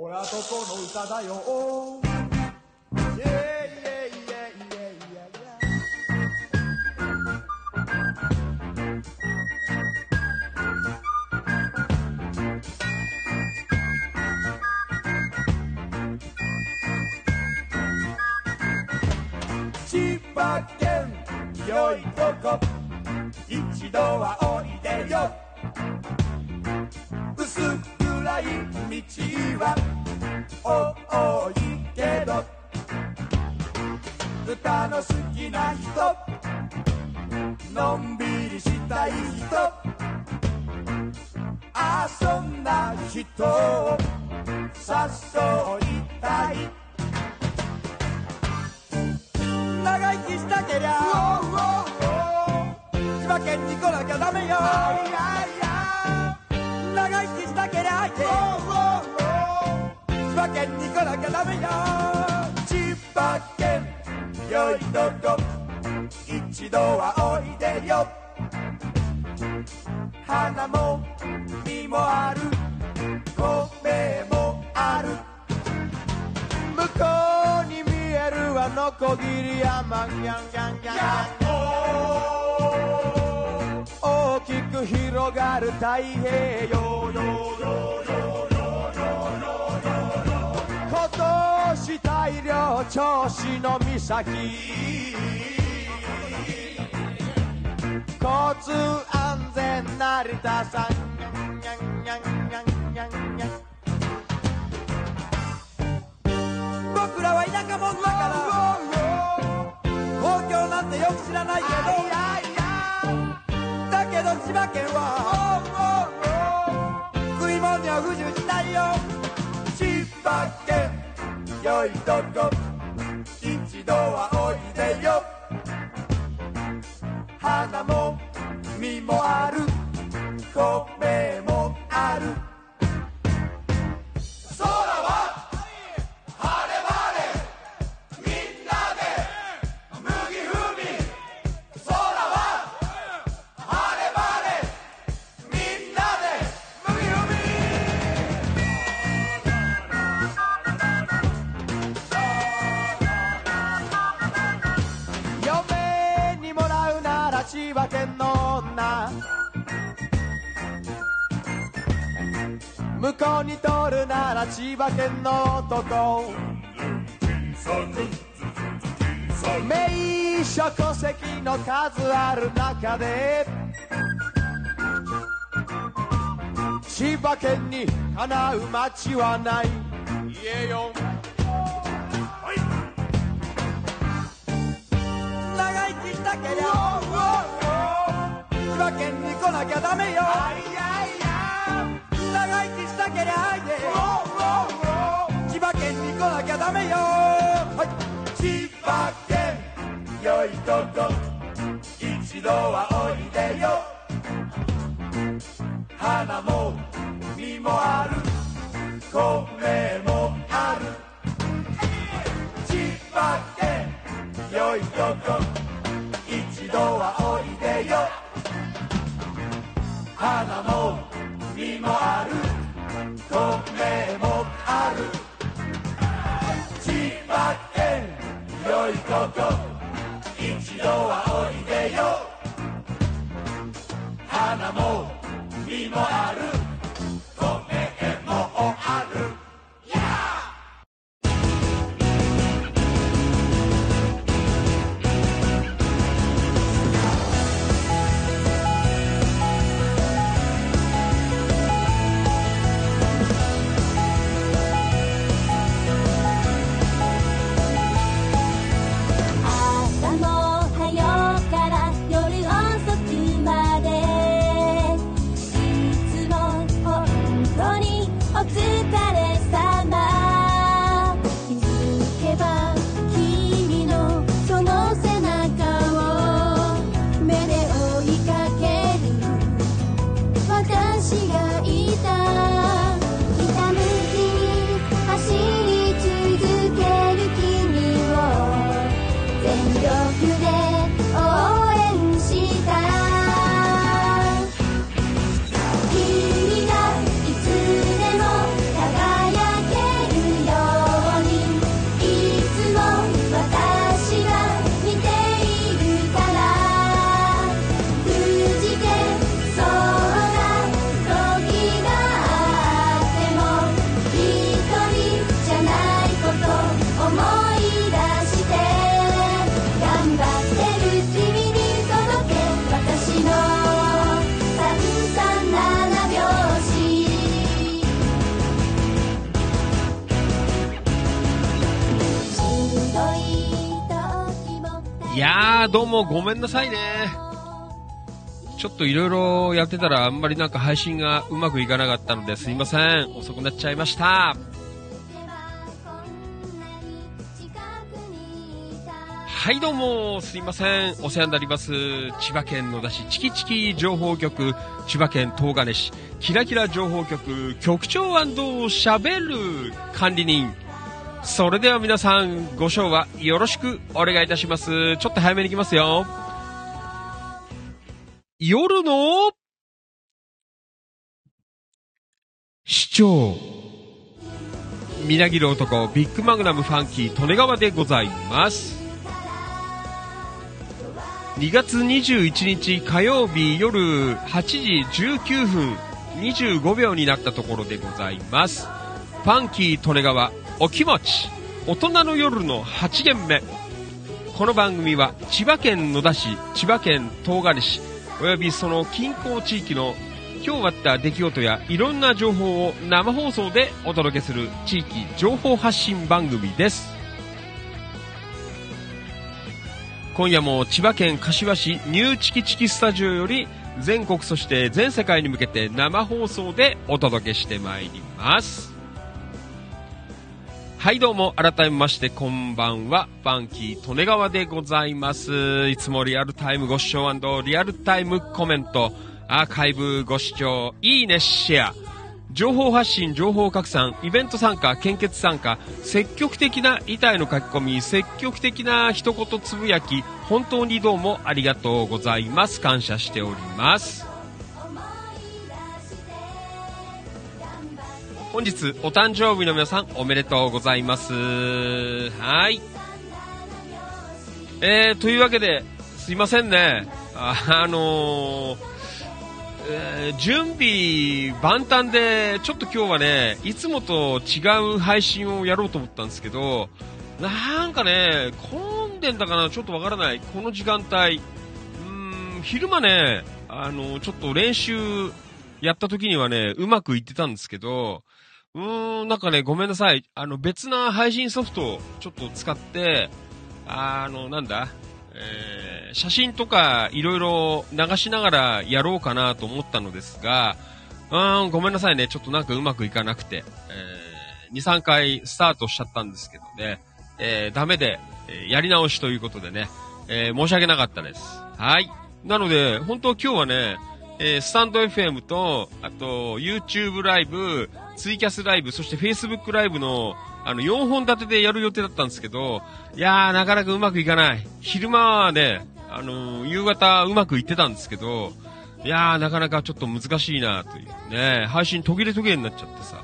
俺はここの歌だよイェイイェイイェイイェイイェイ千葉県よいとこ一度はおいでよ。薄暗い道は多いけど。歌の好きな人。のんびりしたい人。遊んだ人。を誘いたい長生きしたけりゃ。千葉県に来なきゃダメよ長生きしたけりゃ千葉県に来なきゃダメよ千葉県よいとこ一度はおいでよ花も実もある米もある向こうに見えるあの小霧山ギャンギャンギャン大きく広がる太平洋今年大量銚子の岬交通安全成田さん僕らは田舎者だから。東京なんてよく知らないけどだけど千葉県は食い物には不自由しないよ。千葉県よいとこ。一度はおいでよ。花も実もある。米もある。向こうに通るなら千葉県の男。名所戸籍の数ある中で千葉県にかなう町はない。言えよ。長生きしたけりゃ。千葉県に来なきゃダメよ。長生きしたけりゃいで。千葉県に来なきゃダメよ。はい。千葉県よいとこ。一度はおいでよ。花も実もある。米もある。千葉県よいとこ。一度はおいでよ。花も実もある。いここ一度はおいでよ花も実もあるやー、どうもごめんなさいね。ちょっといろいろやってたらあんまりなんか配信がうまくいかなかったのですいません。遅くなっちゃいました。はいどうも、すいません。お世話になります。千葉県野田市チキチキ情報局、千葉県東金市、キラキラ情報局、局長喋る管理人。それでは皆さん、ご賞はよろしくお願いいたします。ちょっと早めに行きますよ。夜の市長。みなぎる男、ビッグマグナムファンキー、利根川でございます。2月21日火曜日夜8時19分25秒になったところでございます。ファンキー利根川お気持ち大人の夜の8限目。この番組は千葉県野田市千葉県東金市およびその近郊地域の今日あった出来事やいろんな情報を生放送でお届けする地域情報発信番組です。今夜も千葉県柏市ニューチキチキスタジオより全国そして全世界に向けて生放送でお届けしてまいります。はいどうも。改めましてこんばんは。ファンキー利根川でございます。いつもリアルタイムご視聴リアルタイムコメント。アーカイブご視聴いいねシェア。情報発信、情報拡散、イベント参加、献血参加、積極的な板への書き込み、積極的な一言つぶやき、本当にどうもありがとうございます。感謝しております。本日、お誕生日の皆さん、おめでとうございます。はい。えー、というわけで、すいませんね。あ、あのーえー、準備万端で、ちょっと今日はね、いつもと違う配信をやろうと思ったんですけど、なんかね、混んでんだかな、ちょっとわからない。この時間帯。うん、昼間ね、あのー、ちょっと練習やった時にはね、うまくいってたんですけど、うーん、なんかね、ごめんなさい。あの、別な配信ソフトをちょっと使って、あの、なんだ、えー、写真とかいろいろ流しながらやろうかなと思ったのですが、うーん、ごめんなさいね。ちょっとなんかうまくいかなくて、えー、2、3回スタートしちゃったんですけどね、えー、ダメで、えー、やり直しということでね、えー、申し訳なかったです。はい。なので、本当今日はね、えー、スタンド FM と、あと、YouTube ライブ、ツイキャスライブ、そして Facebook ライブのあの、4本立てでやる予定だったんですけど、いやー、なかなかうまくいかない。昼間はね、あのー、夕方うまくいってたんですけど、いやー、なかなかちょっと難しいなというね、配信途切れ途切れになっちゃってさ。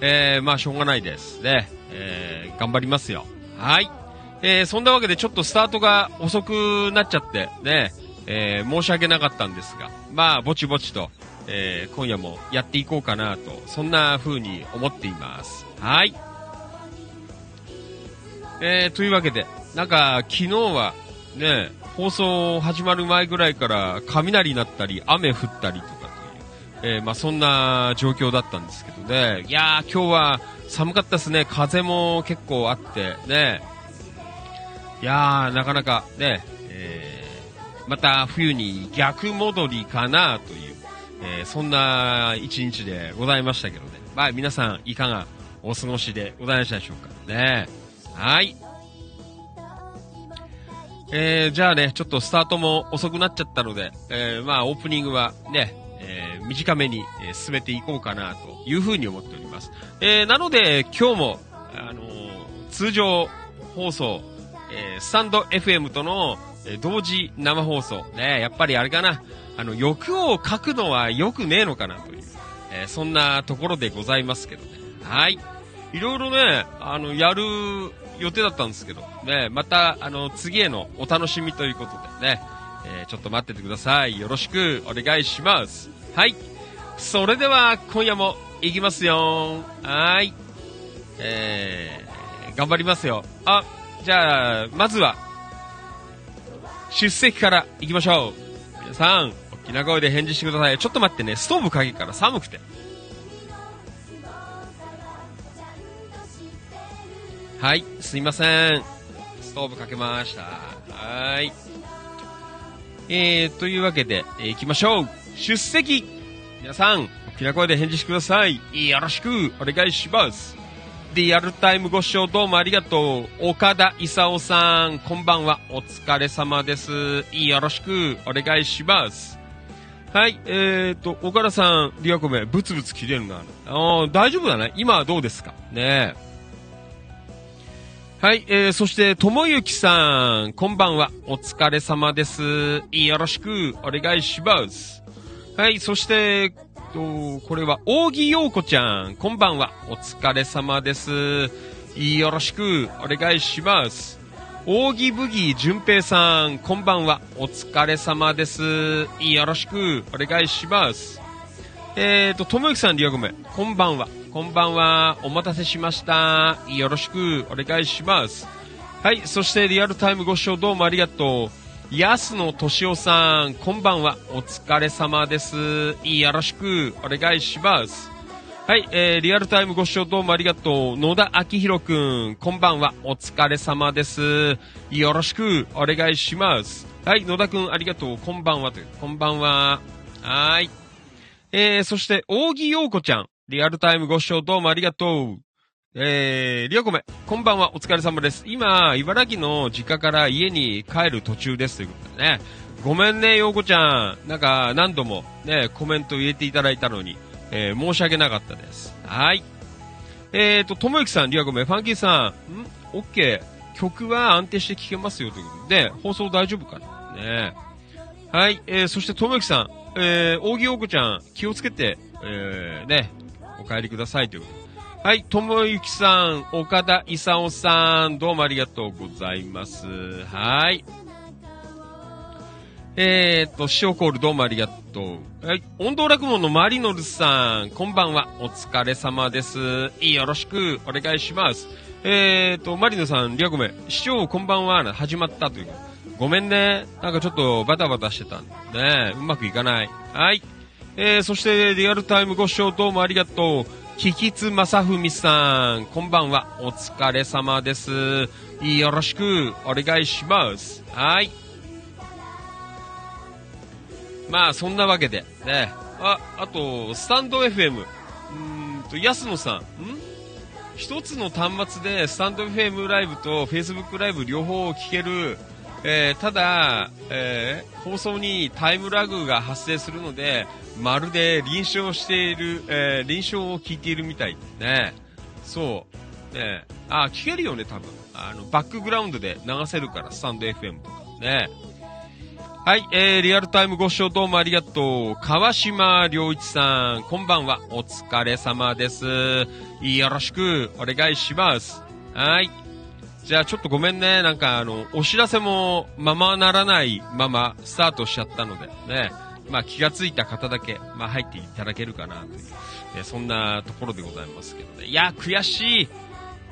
えー、まあしょうがないですね。えー、頑張りますよ。はい。えー、そんなわけでちょっとスタートが遅くなっちゃって、ね、えー、申し訳なかったんですが、まあ、ぼちぼちと、えー、今夜もやっていこうかなと、そんな風に思っています。はい。えー、というわけで、なんか、昨日は、ね、放送始まる前ぐらいから雷鳴ったり、雨降ったりとかという、えー、まあそんな状況だったんですけどね。いやー、今日は寒かったですね。風も結構あって、ね。いやー、なかなかね、えー、また冬に逆戻りかなという、えー、そんな一日でございましたけどね。まあ皆さんいかがお過ごしでございましたでしょうかね。はい。えー、じゃあね、ちょっとスタートも遅くなっちゃったので、えー、まあオープニングはね、えー、短めに、え進めていこうかなというふうに思っております。え、なので今日も、あの通常放送、えスタンド FM との、え同時生放送、ね、やっぱりあれかな、あの、欲を書くのは良くねえのかなという、えそんなところでございますけどね。はい。いろいろね、あの、やる予定だったんですけど、ね、また、あの、次へのお楽しみということでね、えー、ちょっと待っててください。よろしくお願いします。はい。それでは、今夜も行きますよ。はい。えー、頑張りますよ。あ、じゃあ、まずは、出席から行きましょう。皆さん、きな声で返事してください。ちょっと待ってね、ストーブかけから寒くて。はい、すいません。ストーブかけました。はーい。えー、というわけで、えー行きましょう。出席皆さん、大きな声で返事してください。よろしくお願いします。リアルタイムご視聴どうもありがとう。岡田勲さん、こんばんは。お疲れ様です。よろしくお願いします。はい、えーと、岡田さん、リアコメ、ブツブツ切れるな。あ大丈夫だね。今はどうですか？ねはい、えー、そして、ともゆきさん、こんばんは。お疲れ様です。よろしくお願いします。はい、そして、と、これは、扇陽子ちゃん、こんばんは。お疲れ様です。よろしくお願いします。扇ブギー淳平さん、こんばんは。お疲れ様です。よろしくお願いします。えーと、ともゆきさん、リアゴメ、こんばんは。こんばんは。お待たせしました。よろしくお願いします。はい、そしてリアルタイムご視聴どうもありがとう。安野敏夫さん、こんばんは。お疲れ様です。よろしくお願いします。はい、えー、リアルタイムご視聴どうもありがとう。野田明宏くん、こんばんは。お疲れ様です。よろしくお願いします。はい、野田くんありがとう。こんばんはという。こんばんは。はい。えー、そして、扇陽子ちゃん、リアルタイムご視聴どうもありがとう。えー、りょうこめ、こんばんは、お疲れ様です。今、茨城の実家から家に帰る途中ですということでね。ごめんね、ようこちゃん。なんか、何度もね、コメント入れていただいたのに、えー、申し訳なかったです。はい。えーと、ともゆきさん、りょうこめ、ファンキーさん、ん？オッケー。曲は安定して聴けますよということで、放送大丈夫かな？ねはい、えー、そして、ともゆきさん、えー、扇陽子ちゃん、気をつけて、えー、ね、お帰りくださいということではい、ともゆきさん、岡田勲さん、どうもありがとうございます。はい。えーっと、塩コールどうもありがとう。はい、音頭落語のマリノルさん、こんばんは、お疲れ様です。よろしくお願いします。えーっと、マリノさん、リアコメ、市長こんばんは、始まったという。ごめんね。なんかちょっとバタバタしてたんでね。うまくいかない。はい。えー、そして、リアルタイムご視聴どうもありがとう。キキツマサフミさん、こんばんは。お疲れ様です。よろしくお願いします。はい。まあ、そんなわけで、ね。あ、あと、スタンド FM。うーんと、安野さん。ん？一つの端末で、スタンド FM ライブと Facebook ライブ両方聞ける。えーただ、えー放送にタイムラグが発生するので、まるで臨床している、えー臨床を聞いているみたいね。そう。ねあ、聞けるよね、多分。あの、バックグラウンドで流せるから、スタンド FM とか。ねはい、えー、リアルタイムご視聴どうもありがとう。川島良一さん、こんばんは。お疲れ様です。よろしくお願いします。はい。じゃあちょっとごめんね。なんかあの、お知らせもままならないままスタートしちゃったのでね。まあ気がついた方だけ、まあ入っていただけるかなという、えそんなところでございますけどね。いや、悔しい。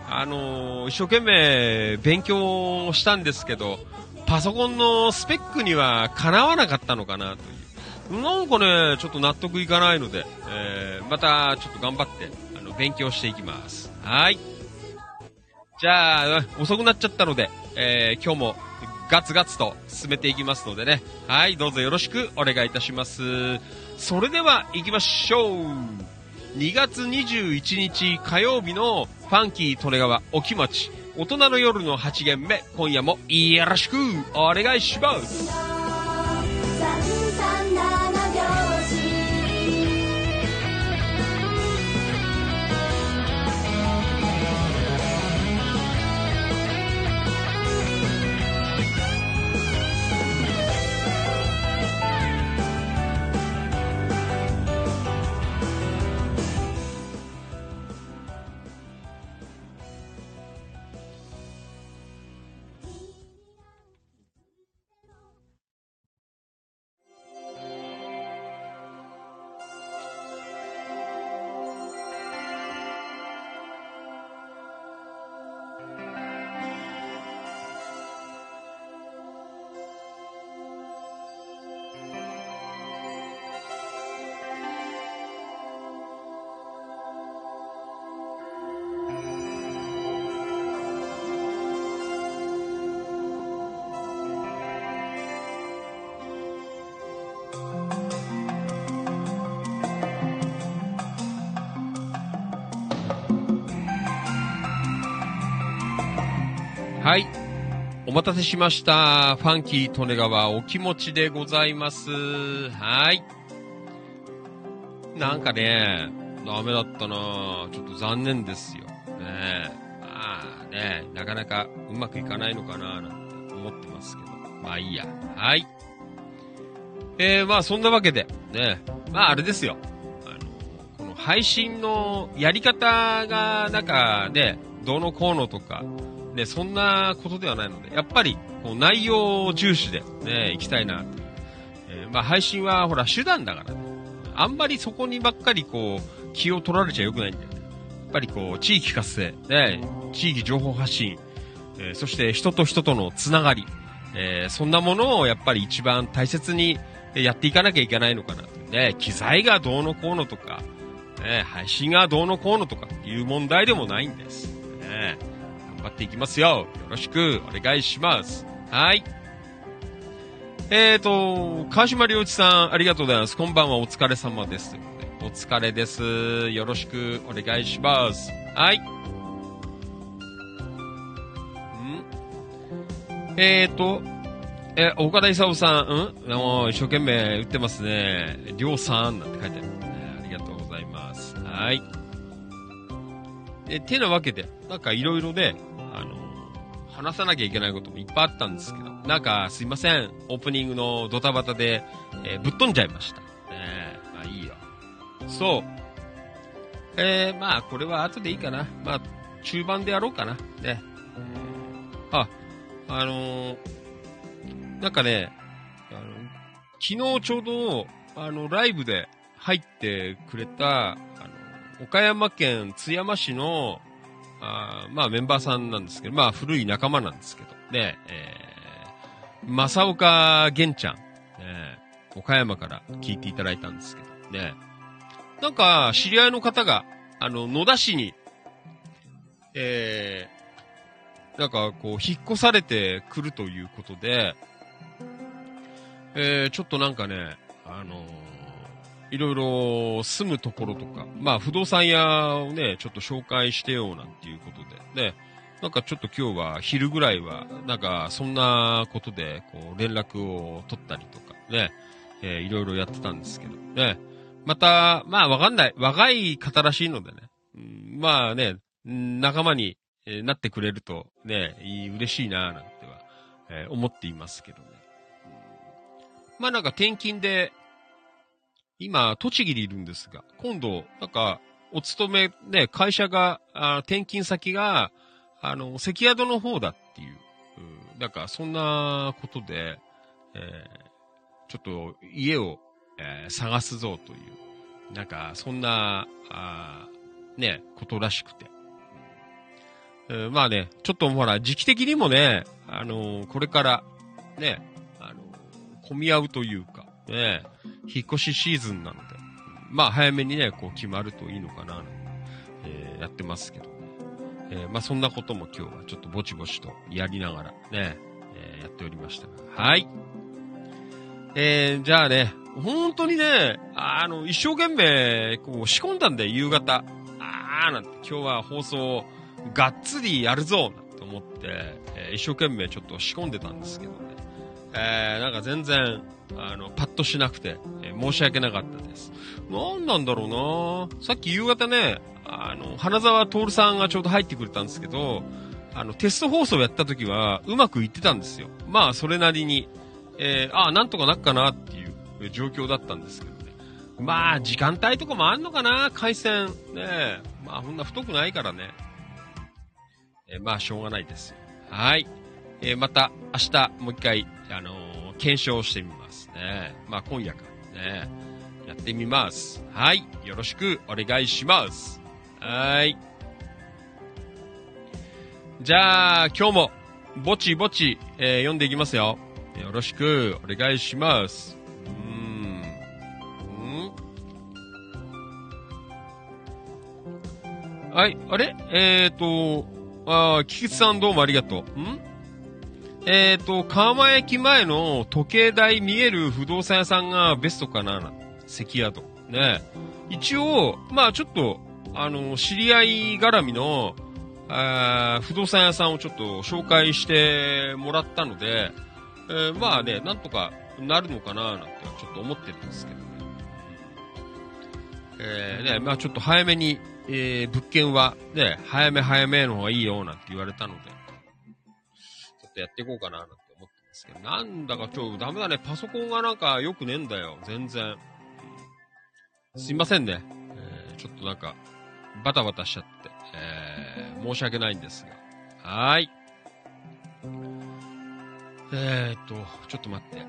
あのー一生懸命勉強したんですけど、パソコンのスペックにはかなわなかったのかなという。なんかね、ちょっと納得いかないので、えーまたちょっと頑張って、あの、勉強していきます。はい。じゃあ、遅くなっちゃったので、えー今日もガツガツと進めていきますのでね。はい、どうぞよろしくお願いいたします。それでは行きましょう。2月21日火曜日のファンキー利根川お気持ち、大人の夜の8限目、今夜もよろしくお願いします。待たせしました。ファンキー利根川お気持ちでございます。はい。なんかね、ダメだったなちょっと残念ですよ。ね。まあね、なかなかうまくいかないのかななんて思ってますけど。まあいいや。はい。えー、まあそんなわけで、ね、まああれですよ。あの、この配信のやり方が、なんかね、どうのこうのとか、ね、そんなことではないので、やっぱり、こう内容重視で、ね、行きたいなと。えーまあ配信はほら手段だからね。あんまりそこにばっかりこう、気を取られちゃよくないんだよね。やっぱりこう、地域活性、ね、地域情報発信、えーそして人と人とのつながり、えーそんなものをやっぱり一番大切にやっていかなきゃいけないのかなと。ね、機材がどうのこうのとか、ね、配信がどうのこうのとかっていう問題でもないんです。ね、張っていきますよ。よろしくお願いします。はい。えーと、川島良一さん、ありがとうございます。こんばんは、お疲れ様です。お疲れです。よろしくお願いします。はい。ん？えーと、え、岡田勲さん、うん？もう一生懸命打ってますね。りょうさんなんて書いてある、ね。ありがとうございます。はい。え、てなわけで、なんかいろいろで、話さなきゃいけないこともいっぱいあったんですけど、なんかすいません。オープニングのドタバタで、えーぶっ飛んじゃいました。ねえ、まあいいよ。そう。えー、まあこれは後でいいかな。まあ、中盤でやろうかな。ね。あ、あのーなんかね、あの、昨日ちょうど、あの、ライブで入ってくれた、あの、岡山県津山市の、あまあメンバーさんなんですけど、まあ古い仲間なんですけど、ね、えー、正岡玄ちゃん、ね、岡山から聞いていただいたんですけど、ね、なんか知り合いの方が、あの、野田市に、えー、なんかこう、引っ越されてくるということで、えー、ちょっとなんかね、あのーいろいろ住むところとか、まあ不動産屋をね、ちょっと紹介してよなんていうことで、ね、なんかちょっと今日は昼ぐらいは、なんかそんなことでこう連絡を取ったりとかね、えーいろいろやってたんですけど、ね、また、まあわかんない、若い方らしいのでね、うんまあね、仲間になってくれるとね、嬉しいななんては、えー思っていますけどね。まあなんか転勤で、今、栃木にいるんですが、今度、なんか、お勤め、ね、会社が、あ転勤先が、あの、関宿の方だっていう、うんなんか、そんなことで、えーちょっと、家を、えー探すぞという、なんか、そんな、あね、ことらしくて。えーまあね、ちょっとほら、時期的にもね、あのーこれから、ね、あのー混み合うというか、引っ越しシーズンなので、まあ早めにね、こう決まるといいのかな、なんてえーやってますけど、ねえーまあそんなことも今日はちょっとぼちぼちとやりながらね、えーやっておりましたがはい。えー、じゃあね、本当にね、あの、一生懸命、こう仕込んだんで、夕方。あーなんて、今日は放送、がっつりやるぞなんて思って、えー一生懸命ちょっと仕込んでたんですけどね。えー、なんか全然、あの、パッとしなくて、えー申し訳なかったです。なんなんだろうなさっき夕方ね、あの、花沢徹さんがちょうど入ってくれたんですけど、あの、テスト放送やった時は、うまくいってたんですよ。まあ、それなりに、えー、ああ、なんとかなっかなっていう状況だったんですけどね。まあ、時間帯とかもあんのかな回線。ね。まあ、そんな太くないからね。えーまあ、しょうがないですよ。はい。えーまた、明日、もう一回、あの検証してみますね。まあ、今夜からね。やってみます。はい。よろしくお願いします。はい。じゃあ、今日も、ぼちぼち、えー読んでいきますよ。よろしくお願いします。うーん。んはい、あれ？えーと、あー、菊池さんどうもありがとう。ん？えーと、川間駅前の時計台見える不動産屋さんがベストかな関宿。ね。一応、まあちょっと、あの、知り合い絡みの、あ不動産屋さんをちょっと紹介してもらったので、えーまあね、なんとかなるのかななんてちょっと思ってるんですけどね。えーね、まあちょっと早めに、えー物件はね、早め早めの方がいいよなんて言われたので、とやっていこうかななんて思ってますけど、なんだかちょ、ダメだね、パソコンがなんか良くねえんだよ、全然。すいませんね。えーちょっとなんか、バタバタしちゃって、えー申し訳ないんですが。はーい。えーっと、ちょっと待って。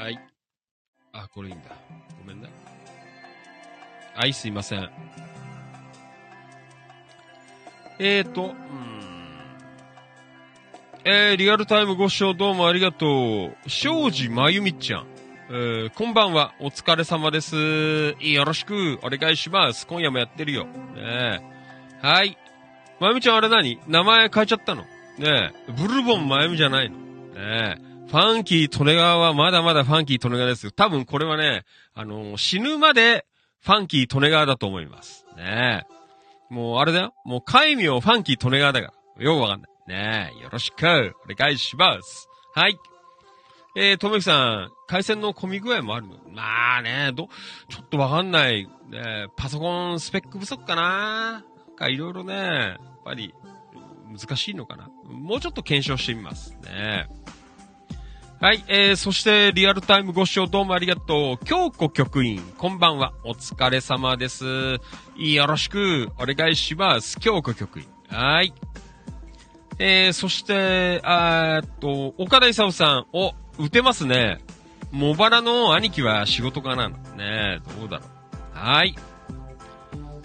はい。あ、これいいんだ。ごめんね。はい、すいません。えーっと、うーん。えー、リアルタイムご視聴どうもありがとう。庄司まゆみちゃん。えー、こんばんは。お疲れ様です。よろしくお願いします。今夜もやってるよ。ねえ。はい。まゆみちゃんあれ何？名前変えちゃったの？ねえ。ブルボンまゆみじゃないの？ねえ。ファンキー・トネガーはまだまだファンキー・トネガーですよ。多分これはね、あのー死ぬまでファンキー・トネガーだと思います。ねえ。もうあれだよ。もう海名ファンキー・トネガーだから。よくわかんない。ねえ。よろしくお願いします。はい。えー、とめきさん、回線の混み具合もあるの？まあね、ど、ちょっとわかんない。ね、パソコンスペック不足かな？なんかいろいろね、やっぱり、難しいのかな？もうちょっと検証してみます。ね。はい、えー、そして、リアルタイムご視聴どうもありがとう。京子局員、こんばんは。お疲れ様です。よろしくお願いします。京子局員。はい。えー、そして、あっと、岡田勲さん、お、打てますね。茂原の兄貴は仕事かなねどうだろう。はい。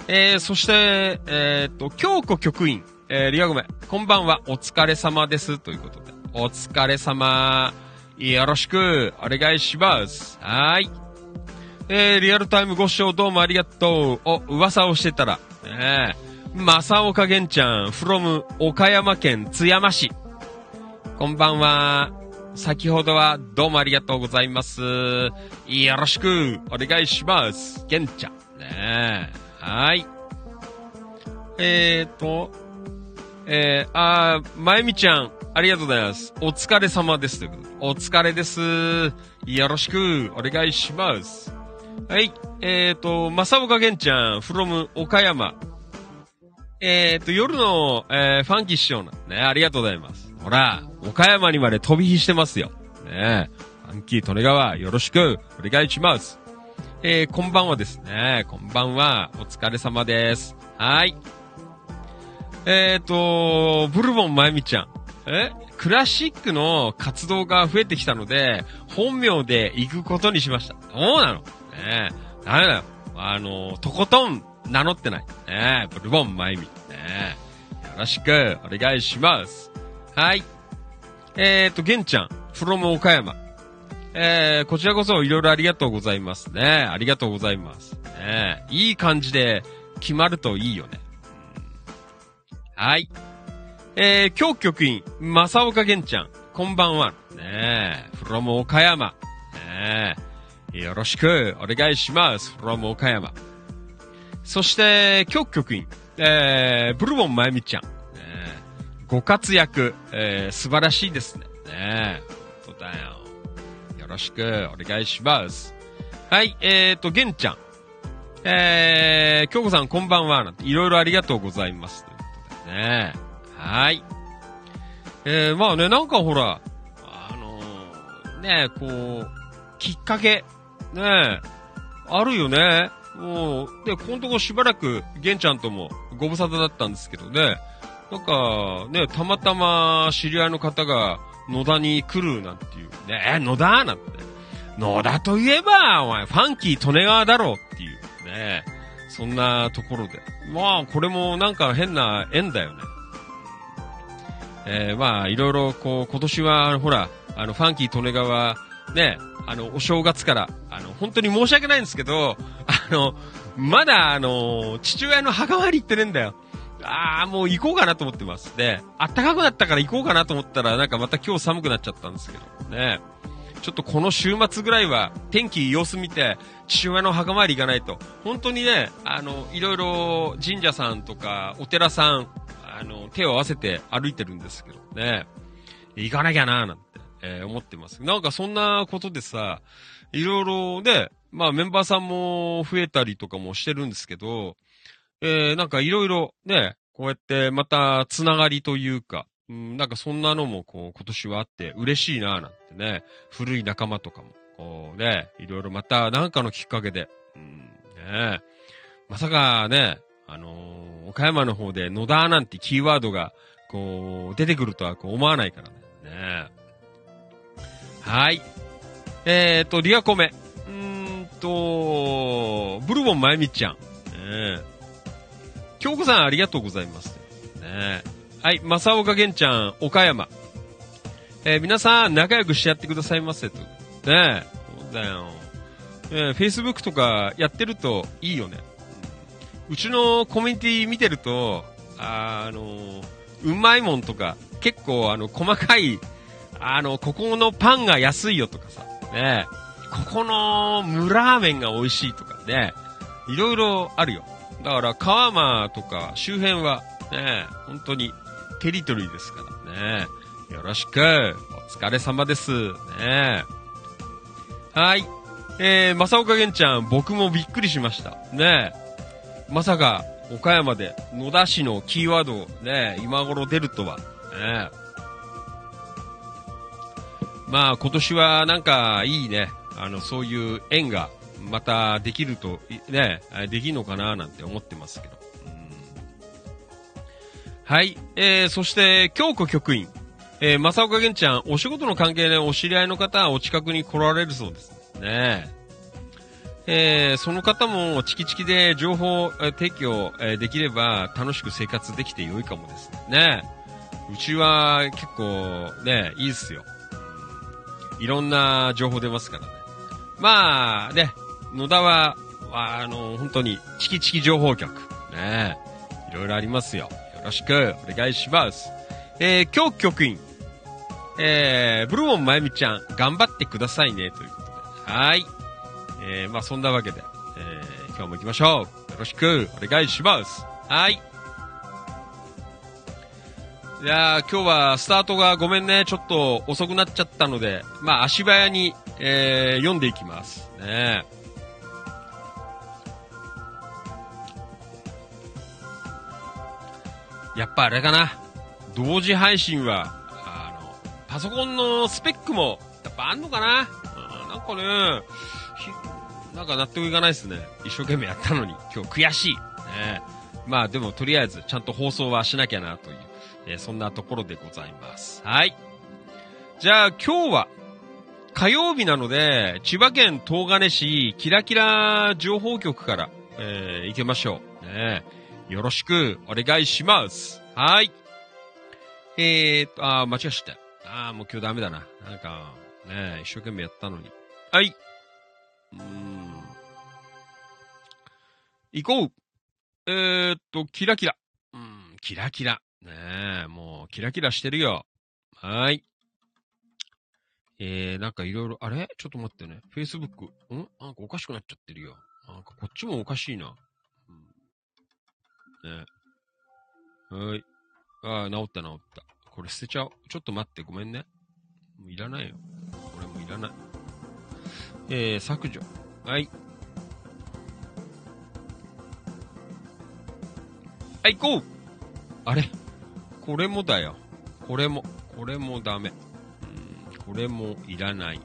えー、そして、えーっと、京子局員、えー、リアゴメ、こんばんは、お疲れ様です。ということで、お疲れ様。よろしくお願いします。はい。えー、リアルタイムご視聴どうもありがとう。お、噂をしてたら、ねえ、正岡玄ちゃん、from 岡山県津山市。こんばんは。先ほどはどうもありがとうございます。よろしくお願いします。玄ちゃん。ねえ。はい。えーと、えー、あー、まゆみちゃん、ありがとうございます。お疲れ様です。お疲れです。よろしくお願いします。はい。えーと、正岡玄ちゃん、from 岡山。えーと、夜の、えー、ファンキー師匠なんね、ありがとうございます。ほら、岡山にまで飛び火してますよ。ねファンキー利根川、よろしくお願いします。えー、こんばんはですね。こんばんは。お疲れ様です。はい。えーと、ブルボンまゆみちゃん。え？クラシックの活動が増えてきたので、本名で行くことにしました。そうなの？ねえ。ダメだよ。あの、とことん名乗ってない。ねえ、ブルボンまゆみ。ねえ。よろしくお願いします。はい。えーと、玄ちゃん、from 岡山。えー、こちらこそいろいろありがとうございますね。ありがとうございます。ねいい感じで決まるといいよね。はい。えー、今日局員、正岡玄ちゃん、こんばんは。ねえ、from 岡山。ねえ、よろしくお願いします。from 岡山。そして、今日局員、えー、ブルボンまゆみちゃん。ねえご活躍、えー、素晴らしいですね。ねえ、そうだよ。よろしくお願いします。はい、えーと、玄ちゃん。えー、京子さんこんばんは。なんて、いろいろありがとうございます。ということでね。はい。えー、まあね、なんかほら、あのー、ねこう、きっかけ、ねあるよね。もう、で、このとこしばらく、玄ちゃんともご無沙汰だったんですけどね。なんか、ね、たまたま知り合いの方が野田に来るなんていう。ね、え、野田なんて？野田といえば、お前、ファンキー利根川だろっていう。ね。そんなところで。まあ、これもなんか変な縁だよね。えー、まあ、いろいろ、こう、今年は、ほら、あの、ファンキー利根川、ね、あの、お正月から、あの、本当に申し訳ないんですけど、あの、まだ、あの、父親の墓参り行ってねえんだよ。ああ、もう行こうかなと思ってます。で、暖かくなったから行こうかなと思ったら、なんかまた今日寒くなっちゃったんですけど、ね。ちょっとこの週末ぐらいは、天気様子見て、父親の墓参り行かないと。本当にね、あの、いろいろ神社さんとか、お寺さん、あの、手を合わせて歩いてるんですけどね。行かなきゃなーなんて、えー、思ってます。なんかそんなことでさ、いろいろね、まあメンバーさんも増えたりとかもしてるんですけど、えー、なんかいろいろね、こうやってまたつながりというか、うん、なんかそんなのもこう今年はあって嬉しいなーなんてね、古い仲間とかも、こうね、いろいろまたなんかのきっかけで、うん、ね、まさかね、あのー、岡山の方で野田なんてキーワードが、こう、出てくるとはこう思わないからね。ねはい。えーと、リアコメ。うーんと、ブルボンまゆみちゃん。ね京子さんありがとうございます。ねはい、正岡玄ちゃん、岡山。えー、皆さん仲良くしてやってくださいませと。ねえ、そうだよ。えー、Facebook とかやってるといいよね。うちのコミュニティ見てると、あ、あのー、うまいもんとか、結構あの、細かい、あの、ここのパンが安いよとかさ、ね、ここのムラーメンが美味しいとかね、いろいろあるよ。だから、川間とか周辺は、ね、本当にテリトリーですからね。よろしく、お疲れ様です。ね。はい。えー、正岡玄ちゃん、僕もびっくりしました。ねまさか、岡山で野田市のキーワードをね、今頃出るとは。ね、まあ今年はなんかいいね、あの、そういう縁がまたできると、ね、できるのかななんて思ってますけど。はい、えー、そして、京子局員。えー、正岡玄ちゃん、お仕事の関係でお知り合いの方はお近くに来られるそうですね。えー、その方もチキチキで情報提供できれば楽しく生活できて良いかもですね。うちは結構ね、いいっすよ。いろんな情報出ますからね。まあね、野田は、あの、本当にチキチキ情報局。ね。いろいろありますよ。よろしくお願いします。えー、今日局員。えー、ブルボンまゆみちゃん、頑張ってくださいね、ということで。はい。えー、まあそんなわけで、えー、今日も行きましょう。よろしくお願いします。はい。いやー、今日はスタートがごめんね、ちょっと遅くなっちゃったので、まあ足早に、えー、読んでいきます。ねやっぱあれかな。同時配信は、あの、パソコンのスペックも、やっぱあんのかな、うん、なんかね、なんか納得いかないですね。一生懸命やったのに、今日悔しい。ね、まあでもとりあえずちゃんと放送はしなきゃなという、えー、そんなところでございます。はい。じゃあ今日は火曜日なので、千葉県東金市キラキラ情報局から、えー、行きましょう。ね、よろしくお願いします。はい。えーと、あー、間違えちゃった。あー、もう今日ダメだな。なんか、ね一生懸命やったのに。はい。うん。行こうえー、っと、キラキラ。うん、キラキラ。ねえ、もう、キラキラしてるよ。はい。えー、なんかいろいろ、あれ？ちょっと待ってね。Facebook。ん？なんかおかしくなっちゃってるよ。なんかこっちもおかしいな。うん、ねはい。ああ、治った治った。これ捨てちゃおう。ちょっと待って、ごめんね。もういらないよ。これもいらない。えー、削除。はい。はい、行こうあれ？これもだよ。これも、これもダメ。うん、これもいらない。ね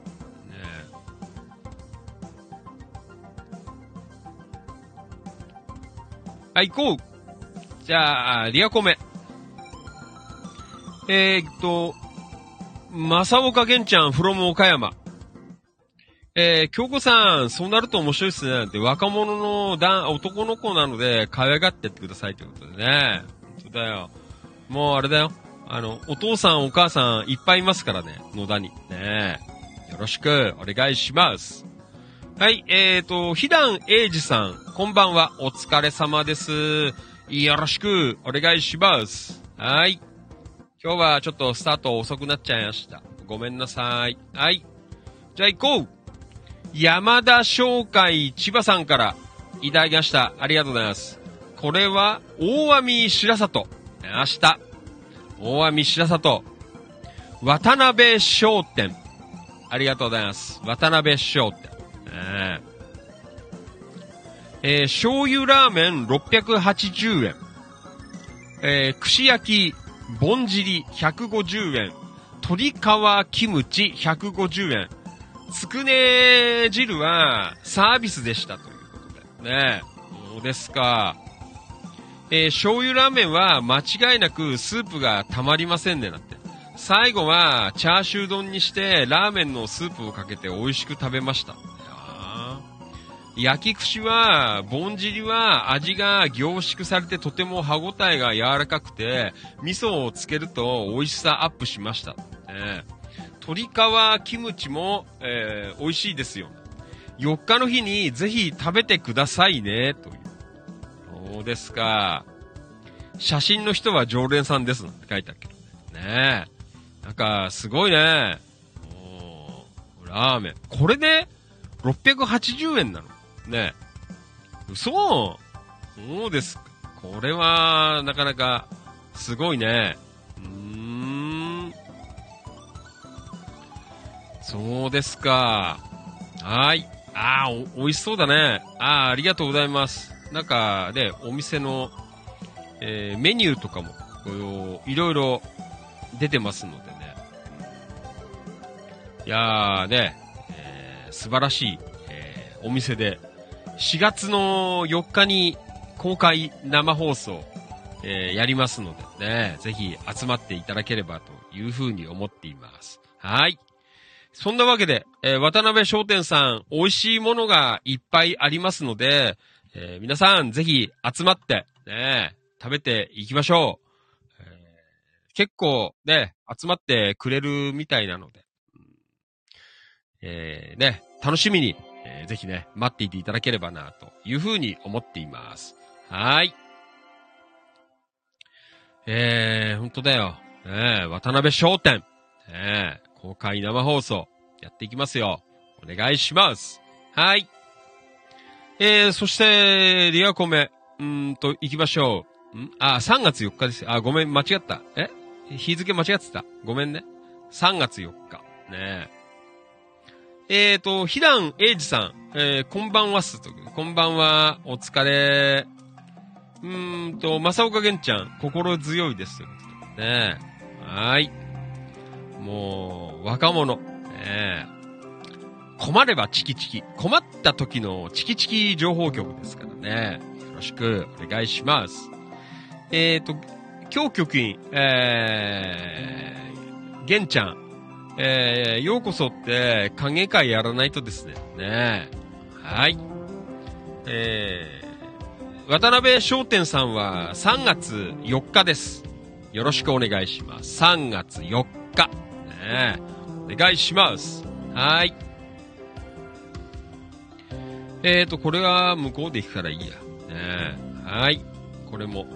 はい、行こうじゃあ、リアコメ。えー、っと、正岡玄ちゃん、from 岡山。えー、京子さん、そうなると面白いっすね。なんて、若者の男、の子なので、可愛がってってくださいってことでね。本当だよ。もうあれだよ。あの、お父さん、お母さん、いっぱいいますからね。野田に。ねえよろしく、お願いします。はい、えーと、ひだんえいじさん、こんばんは。お疲れ様です。よろしく、お願いします。はい。今日はちょっとスタート遅くなっちゃいました。ごめんなさい。はい。じゃあ行こう山田商会千葉さんからいただきました。ありがとうございます。これは、大網白里。明日、大網白里、渡辺商店。ありがとうございます。渡辺商店。えーえー醤油ラーメン680円。えー串焼き、ぼんじり150円。鶏皮キムチ150円。つくね汁はサービスでしたということで。ねそうですか？えー醤油ラーメンは間違いなくスープがたまりませんねなって。最後はチャーシュー丼にしてラーメンのスープをかけて美味しく食べました。焼き串は、ぼんじりは味が凝縮されてとても歯ごたえが柔らかくて、味噌をつけると美味しさアップしました。ね鶏皮キムチも、えー美味しいですよ。4日の日にぜひ食べてくださいね、という。そうですか。写真の人は常連さんですなんて書いてあるけどね。ねえ。なんか、すごいね。おーラーメン。これで、680円なのねえ。嘘そうですか。これは、なかなか、すごいね。うーん。そうですか。はい。ああ、お、美味しそうだね。ああ、ありがとうございます。なんかね、お店の、えーメニューとかも、いろいろ出てますのでね。いやーね、えー素晴らしい、えーお店で、4月の4日に公開生放送、えーやりますのでね、ぜひ集まっていただければというふうに思っています。はい。そんなわけで、えー渡辺商店さん、美味しいものがいっぱいありますので、えー皆さんぜひ集まって、ね、食べていきましょう。えー結構ね、集まってくれるみたいなので、うんえーね、楽しみに、えーぜひね、待っていていただければな、というふうに思っています。はい。えー、ほんとだよ。ね、渡辺商店。ね、公開生放送、やっていきますよ。お願いします。はい。えー、そして、リアコメ、うんと、行きましょう。ん？あ、3月4日です。あ、ごめん、間違った。え？日付間違ってた。ごめんね。3月4日。ねえ。えーと、ひだんえいじさん、えー、こんばんはっすと。こんばんは、お疲れ。うーんと、正岡玄ちゃん、心強いですよ。ねえ。はーい。もう、若者。ねえ。困ればチキチキ。困った時のチキチキ情報局ですからね。よろしくお願いします。えーと、今日局員、えー、玄ちゃん、えー、ようこそって影会やらないとですね。ねはい。えー、渡辺商店さんは3月4日です。よろしくお願いします。3月4日。ねお願いします。はい。えーと、これは向こうで行くからいいや。ねはい。これも。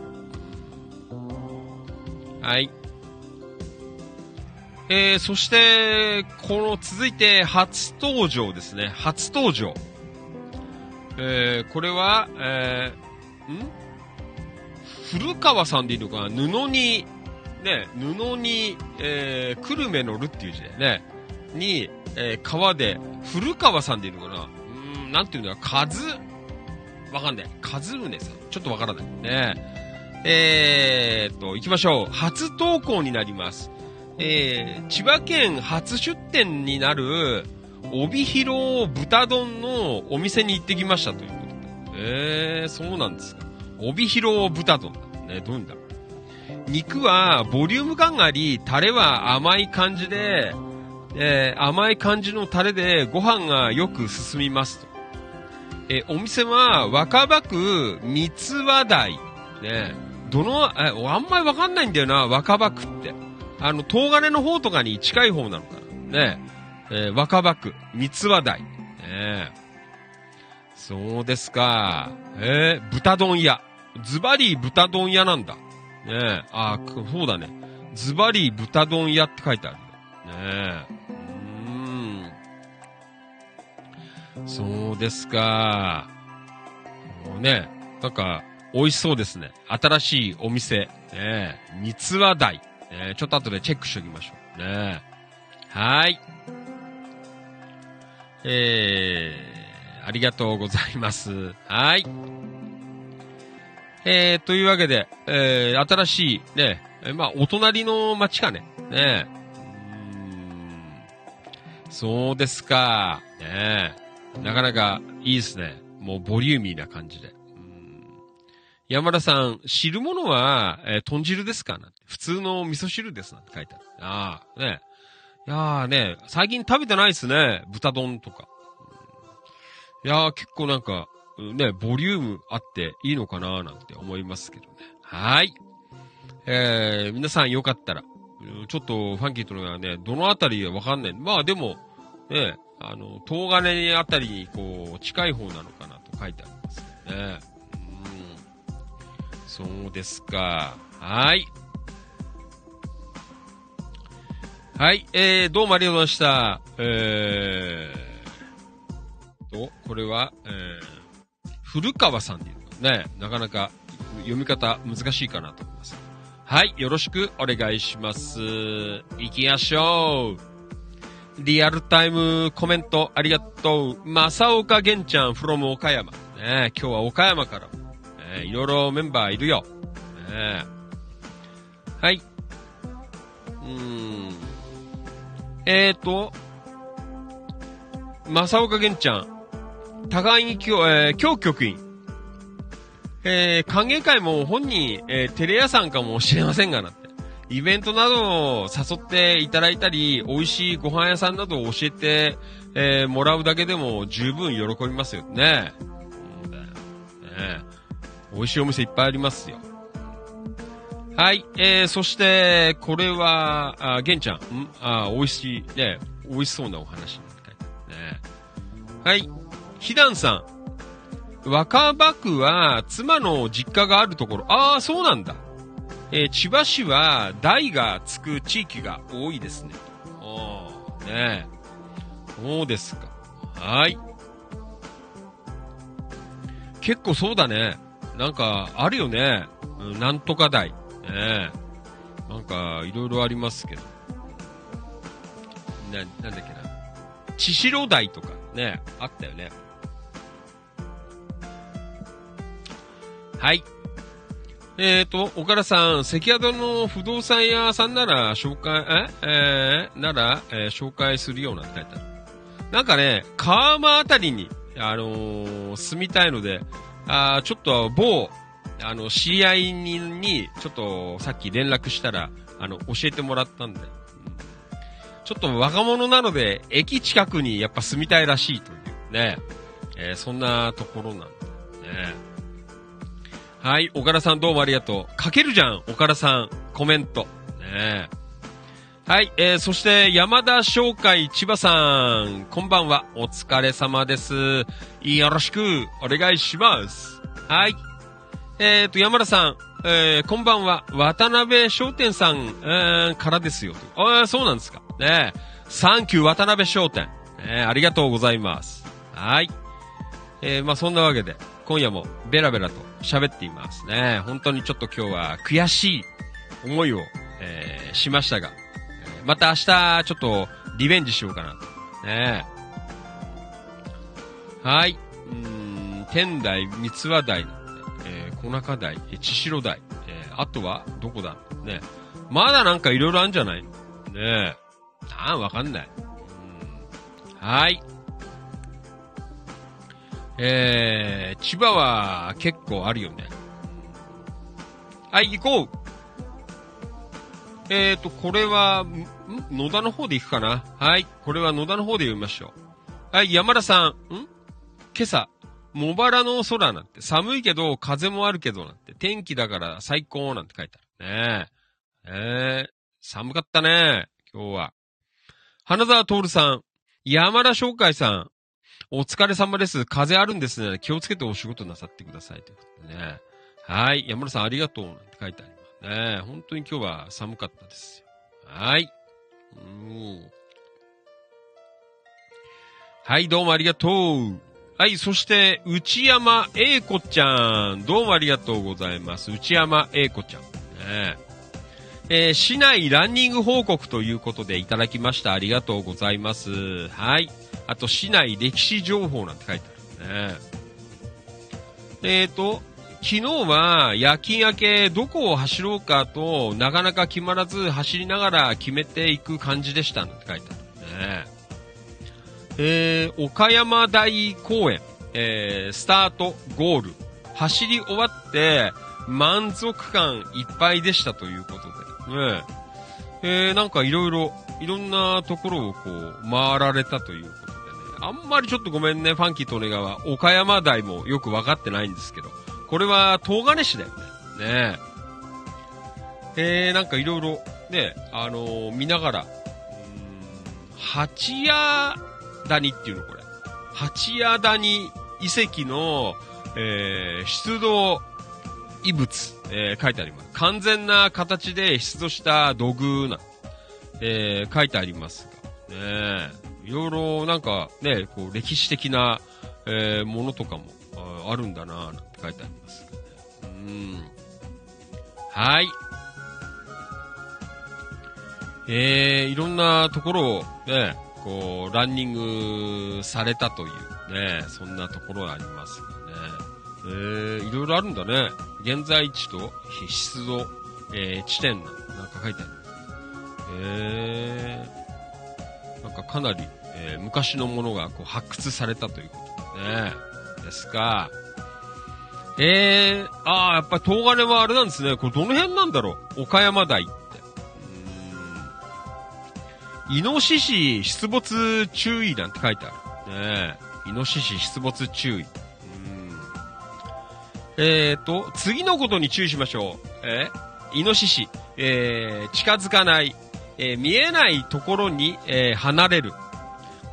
はい。えー、そして、この続いて初登場ですね。初登場。えー、これは、えー、ん？古川さんでいいのかな？布に、ね、布に、えー、久留米のるっていう字でね、に、えー、川で、古川さんでいいのかな、なんていうんだかず、わかんない。かずうねさん。ちょっとわからない。ねえーっと、行きましょう。初投稿になります。えー、千葉県初出店になる、帯広豚丼のお店に行ってきましたということで。えー、そうなんですか。帯広豚丼だ。ね、どういうんだ。肉はボリューム感があり、タレは甘い感じで、えー甘い感じのタレでご飯がよく進みますと。えお店は若葉区三つ話台。ね、どの、え、あんまりわかんないんだよな、若葉区って。あの、東金の方とかに近い方なのかな。ねえー若葉区三つ話台。ねそうですか。えー豚丼屋。ズバリ豚丼屋なんだ。ねえ、あそうだね。ズバリ豚丼屋って書いてある。ねえ。そうですか。もうね、なんか、美味しそうですね。新しいお店。ね三つ話台。ねちょっと後でチェックしておきましょう。ねはい。えー、ありがとうございます。はい。えー、というわけで、えー、新しい、ね、まあ、お隣の町かね。ねそうですか。ねなかなかいいですね。もうボリューミーな感じで。山田さん、汁物は、えー、豚汁ですかなんて。普通の味噌汁ですなんて書いてある。ああ、ね。いやーね、最近食べてないですね。豚丼とか。いやー結構なんか、ね、ボリュームあっていいのかななんて思いますけどね。はい。えー、皆さんよかったら、ちょっとファンキーとのはね、どのあたりわかんない。まあでも、ね、あの、東金あたりにこう、近い方なのかなと書いてありますね。うん。そうですか。はい。はい、えー、どうもありがとうございました。えー、と、これは、えー、古川さんでいうね、なかなか読み方難しいかなと思います。はい、よろしくお願いします。行きましょう。リアルタイムコメントありがとう。正岡玄ちゃん from 岡山。ね、今日は岡山から、ね、いろいろメンバーいるよ。ね、はい。うん。えーと、正岡玄ちゃん、高木京、えー、京局員。えー、歓迎会も本人、えー、テレ屋さんかもしれませんがな。イベントなどを誘っていただいたり、美味しいご飯屋さんなどを教えて、えー、もらうだけでも十分喜びますよね。うだよ。ね美味しいお店いっぱいありますよ。はい、えー、そして、これは、あ、玄ちゃん、んあ、美味しい、ね、美味しそうなお話ね。はい、ひだんさん。若葉区は妻の実家があるところ。ああ、そうなんだ。えー、千葉市は台がつく地域が多いですね。おー、ねそうですか。はい。結構そうだね。なんか、あるよね。なんとか台。ねなんか、いろいろありますけど。な、なんだっけな。千代台とかね、あったよね。はい。えっ、ー、と、岡田さん、関宿の不動産屋さんなら紹介、え？えー、なら、えー、紹介するようなって書いてある。なんかね、川間あたりに、あの、住みたいので、あちょっと某、あの、知り合いに、に、ちょっとさっき連絡したら、あの、教えてもらったんで、ちょっと若者なので、駅近くにやっぱ住みたいらしいというね、え、そんなところなんでね。はい、岡田さんどうもありがとう。書けるじゃん、岡田さん。コメント。ねはい、えー、そして山田商会千葉さん、こんばんは。お疲れ様です。よろしくお願いします。はい。えーと、山田さん、えー、こんばんは。渡辺商店さん、えー、からですよ。ああそうなんですか。ねサンキュー渡辺商店。ねありがとうございます。はい。えー、まあそんなわけで、今夜もベラベラと喋っていますね。本当にちょっと今日は悔しい思いを、えー、しましたが、また明日ちょっとリベンジしようかなと。ねはい。うん、天台、三輪台、えー、小中台、千代台、えー、あとはどこだ？ねまだなんかいろいろあるんじゃない？ねえ。ああ、わかんない。うん、はい。えー、千葉は結構あるよね。はい、行こうえーと、これは、ん？野田の方で行くかな？はい、これは野田の方で読みましょう。はい、山田さん、ん？今朝、茂原の空なんて、寒いけど、風もあるけどなんて、天気だから最高なんて書いてあるね。えー、寒かったね、今日は。花沢徹さん、山田翔海さん、お疲れ様です。風あるんですね。気をつけてお仕事なさってください。ということでね。はい。山田さんありがとう。なんて書いてありますね。本当に今日は寒かったですよ。はい。うん。はい、どうもありがとう。はい、そして、内山英子ちゃん。どうもありがとうございます。内山英子ちゃん。ねえー市内ランニング報告ということでいただきました。ありがとうございます。はい。あと、市内歴史情報なんて書いてあるね。えっ、と、昨日は夜勤明けどこを走ろうかとなかなか決まらず走りながら決めていく感じでしたなんて書いてあるね。えー、岡山大公園、えー、スタート、ゴール、走り終わって満足感いっぱいでしたということで、ねえー、なんかいろいろ、いろんなところをこう回られたという、あんまりちょっとごめんね、ファンキー利根川、岡山大もよくわかってないんですけど、これは東金市だよね。ねえ。えー、なんかいろいろ、ね、あのー見ながら、八谷谷っていうのこれ。八谷谷遺跡の、えー、出土遺物、えー書いてあります。完全な形で出土した土偶な、えー書いてありますが、ねえいろいろなんかね、こう歴史的な、えーものとかもあるんだなぁなんて書いてありますね。うん。はい。えー、いろんなところをね、こう、ランニングされたというね、そんなところがありますがね。えー、いろいろあるんだね。現在地と出土、えー、地点なんなんか書いてある。えー、なんかかなり、えー昔のものがこう発掘されたということでね。ですが、えー、ああ、やっぱり東金はあれなんですね。これどの辺なんだろう？岡山台って。うんイノシシ出没注意なんて書いてある。ねえ。イノシシ出没注意。うんえーと、次のことに注意しましょう。えイノシシ、えー、近づかない、えー見えないところに、えー離れる。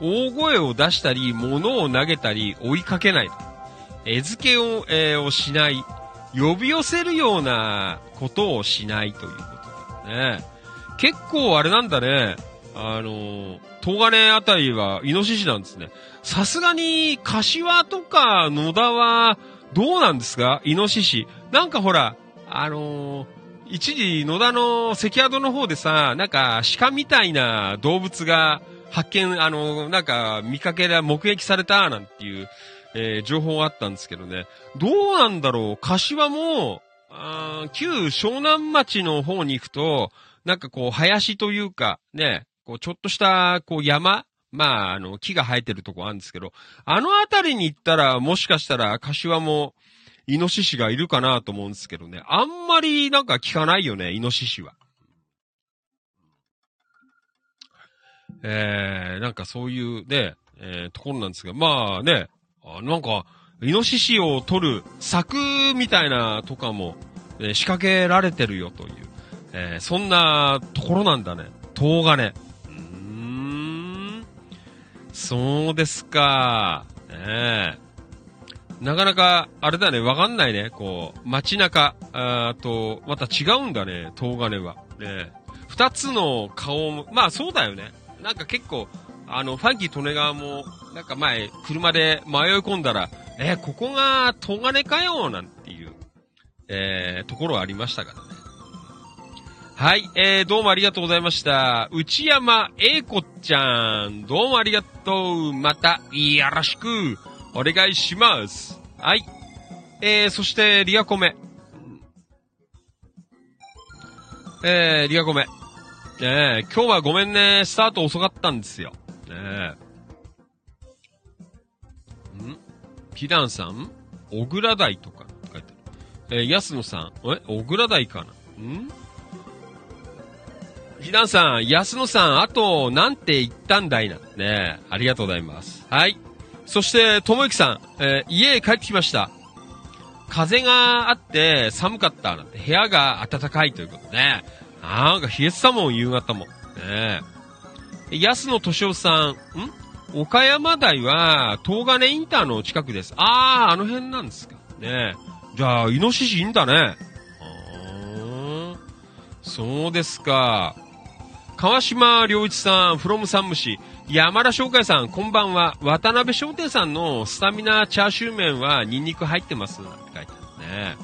大声を出したり、物を投げたり、追いかけない。餌付けを,、えーをしない。呼び寄せるようなことをしないということだね。結構あれなんだね。あの、東金あたりはイノシシなんですね。さすがに、柏とか野田は、どうなんですか？イノシシ。なんかほら、あの一時野田の関宿の方でさ、なんか鹿みたいな動物が発見、あのなんか見かけら、目撃されたなんていう、えー情報があったんですけどね。どうなんだろう柏も、あー旧湘南町の方に行くと、なんかこう、林というか、ね、こう、ちょっとした、こう、山まあ、あの、木が生えてるとこあるんですけど、あの辺りに行ったら、もしかしたら、柏も、イノシシがいるかなと思うんですけどね。あんまりなんか聞かないよね、イノシシは。えー、なんかそういうね、えーところなんですが、まあね、あなんか、イノシシを取る柵みたいなとかも、えー仕掛けられてるよという、えーそんなところなんだね。東金。うーん。そうですか。ねえ。なかなか、あれだね、わかんないね。こう、街中、あと、また違うんだね、東金は。ね二つの顔も、まあそうだよね。なんか結構、あの、ファンキー利根川も、なんか前、車で迷い込んだら、えーここが東金かよ、なんていう、えーところありましたからね。はい、えー、どうもありがとうございました。内山英子ちゃん、どうもありがとう。また、よろしく、お願いします。はい。えー、そして、リアコメ。えー、リアコメ。え、今日はごめんね、スタート遅かったんですよ。ねえ。ん？ピランさん？小倉台とか書いてある。えー、安野さん？え？小倉台かな？ん？ひなさん、安野さん、あと、なんて言ったんだいな。ねえ、ありがとうございます。はい。そして、ともゆきさん、えー家へ帰ってきました。風があって寒かったなんて、部屋が暖かいということね。なんか冷えてたもん、夕方も。ねえ。安野敏夫さん、ん？岡山台は、東金インターの近くです。あー、あの辺なんですか。ねえ。じゃあ、イノシシいいんだね。あーそうですか。川島良一さん、フロムサムシ。山田翔海さん、こんばんは。渡辺商店さんのスタミナチャーシュー麺はニンニク入ってます。なんて書いてあるね。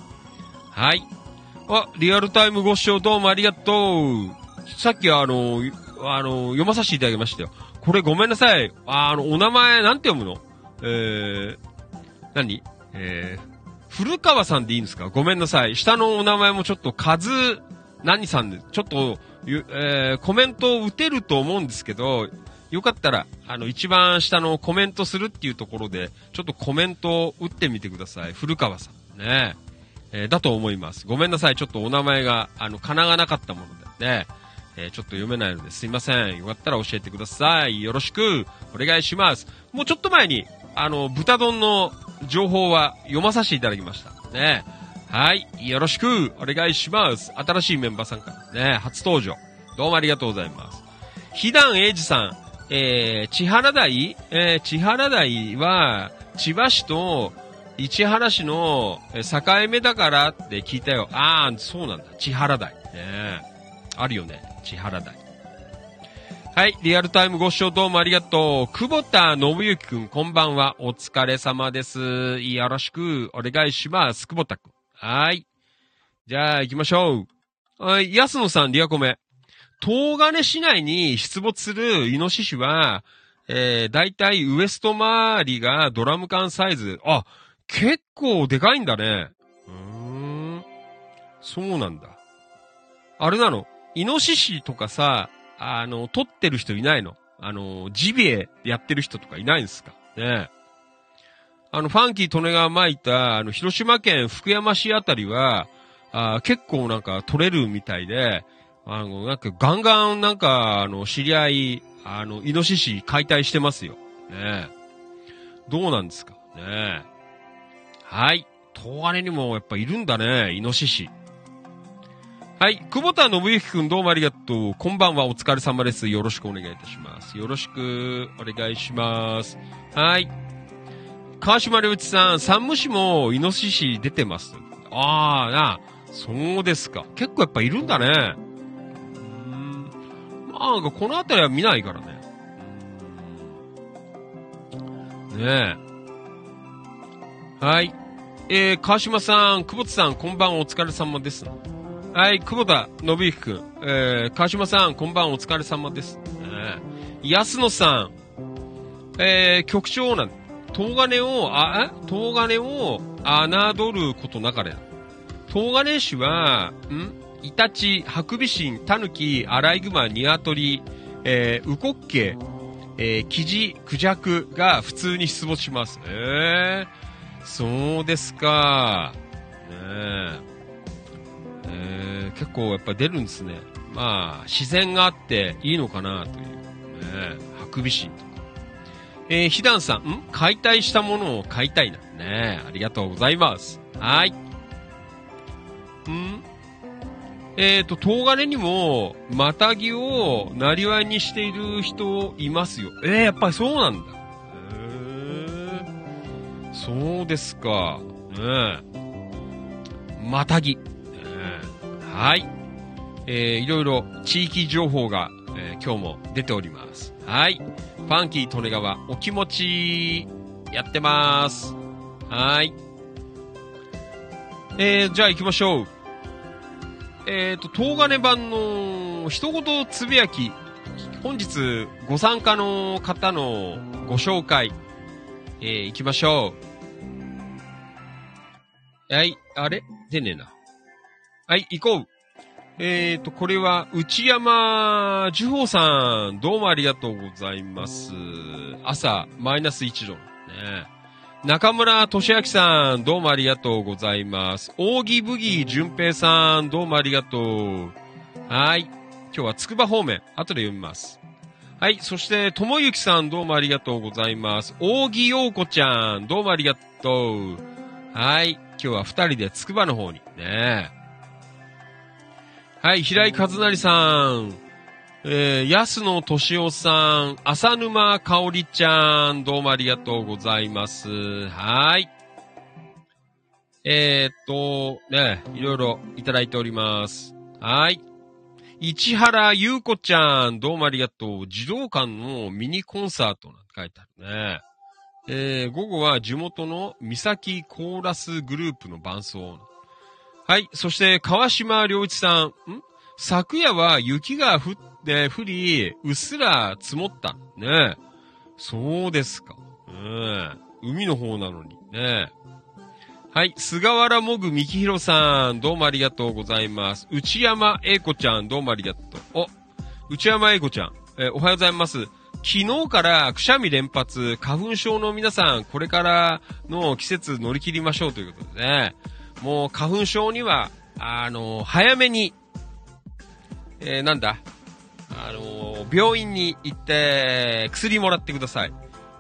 はい。あ、リアルタイムご視聴どうもありがとう。さっきあの、あの、読まさせていただきましたよ。これごめんなさい。あの、お名前、なんて読むの？えー、何？えー、古川さんでいいんですか？ごめんなさい。下のお名前もちょっと、カズ、何さんで、ちょっと、えー、コメントを打てると思うんですけど、よかったら、あの、一番下のコメントするっていうところで、ちょっとコメントを打ってみてください。古川さん。ねえー、だと思います。ごめんなさい。ちょっとお名前が、あの、かながなかったものでね。えー、ちょっと読めないのですいません。よかったら教えてください。よろしく、お願いします。もうちょっと前に、あの、豚丼の情報は読まさせていただきました。ね。はい。よろしく、お願いします。新しいメンバーさんからね、初登場。どうもありがとうございます。ひだんえいじさん、えー、千原台？えー、千原台は、千葉市と市原市の境目だからって聞いたよ。ああ、そうなんだ。千原台。ねあるよね。千原台。はい、リアルタイムご視聴どうもありがとう。久保田信之くん、こんばんは。お疲れ様です。よろしくお願いします。久保田くん。はい。じゃあ行きましょう。はい、安野さん、リアコメ。東金市内に出没するイノシシは、えー、だいたいウエスト周りがドラム缶サイズ。あ、結構でかいんだね。うーん。そうなんだ。あれなの？イノシシとかさ、あの、撮ってる人いないの？あの、ジビエやってる人とかいないんですか？ねえあの、ファンキー利根川巻いた、あの、広島県福山市あたりは、あ結構なんか撮れるみたいで、あの、なんかガンガンなんか、あの、知り合い、あの、イノシシ解体してますよ。ねえどうなんですか？ねえはい。東金にもやっぱいるんだね、イノシシ。はい。久保田信之くんどうもありがとう。こんばんは。お疲れ様です。よろしくお願いいたします。よろしくお願いします。はい。川島良一さん、山武市もイノシシ出てます。ああ、な、そうですか。結構やっぱいるんだね。うんまあ、この辺りは見ないからね。ねえ。はい。えー、川島さん、久保田さん、こんばんお疲れ様です。はい、久保田信之くん、えー、川島さん、こんばんお疲れ様です。えー、安野さん、えー、局長なん、東金を、あ、東金を侮ることなかれ。東金市は、ん？イタチ、ハクビシン、タヌキ、アライグマ、ニワトリ、えー、ウコッケ、えー、キジ、クジャクが普通に出没します。えー、そうですか。ねえ。えー、結構やっぱ出るんですね。まあ、自然があっていいのかなという。ねハクビシンとか。えー、ひだんさん、ん？解体したものを買いたいな。ねありがとうございます。はい。ん？えっ、ー、と、東金にも、またぎを、なりわいにしている人いますよ。えー、やっぱりそうなんだ。そうですか。ねまたぎ。ねはい。えー、いろいろ地域情報が、えー、今日も出ております。はい。ファンキー利根川お気持ちやってます。はい。えー、じゃあ行きましょう。えっ、ー、と、東金版の一言つぶやき、本日ご参加の方のご紹介、えー、行きましょう。はい、あれ？出ねえな。はい、行こう。えっ、ー、と、これは、内山樹宝さん、どうもありがとうございます。朝、マイナス1度。ね。中村俊明さん、どうもありがとうございます。扇ブギー淳平さん、どうもありがとう。はい。今日はつくば方面、後で読みます。はい。そして、ともゆきさん、どうもありがとうございます。扇陽子ちゃん、どうもありがとう。はい。今日は二人でつくばの方に。ねはい。平井和成さん、えー、安野敏夫さん、浅沼香織ちゃん、どうもありがとうございます。はい。えー、っと、ね、いろいろいただいております。はい。市原優子ちゃん、どうもありがとう。児童館のミニコンサートなんて書いてあるね。えー、午後は地元の三崎コーラスグループの伴奏。はい。そして、川島良一さん。ん？昨夜は雪が降って、降り、うっすら積もった。ねそうですか。うん。海の方なのに。ねはい。菅原もぐみきひろさん。どうもありがとうございます。内山英子ちゃん。どうもありがとう。お、内山英子ちゃん。えーおはようございます。昨日からくしゃみ連発、花粉症の皆さん、これからの季節乗り切りましょうということでね。もう花粉症には、あの、早めに、えーなんだ、あの、病院に行って、薬もらってください。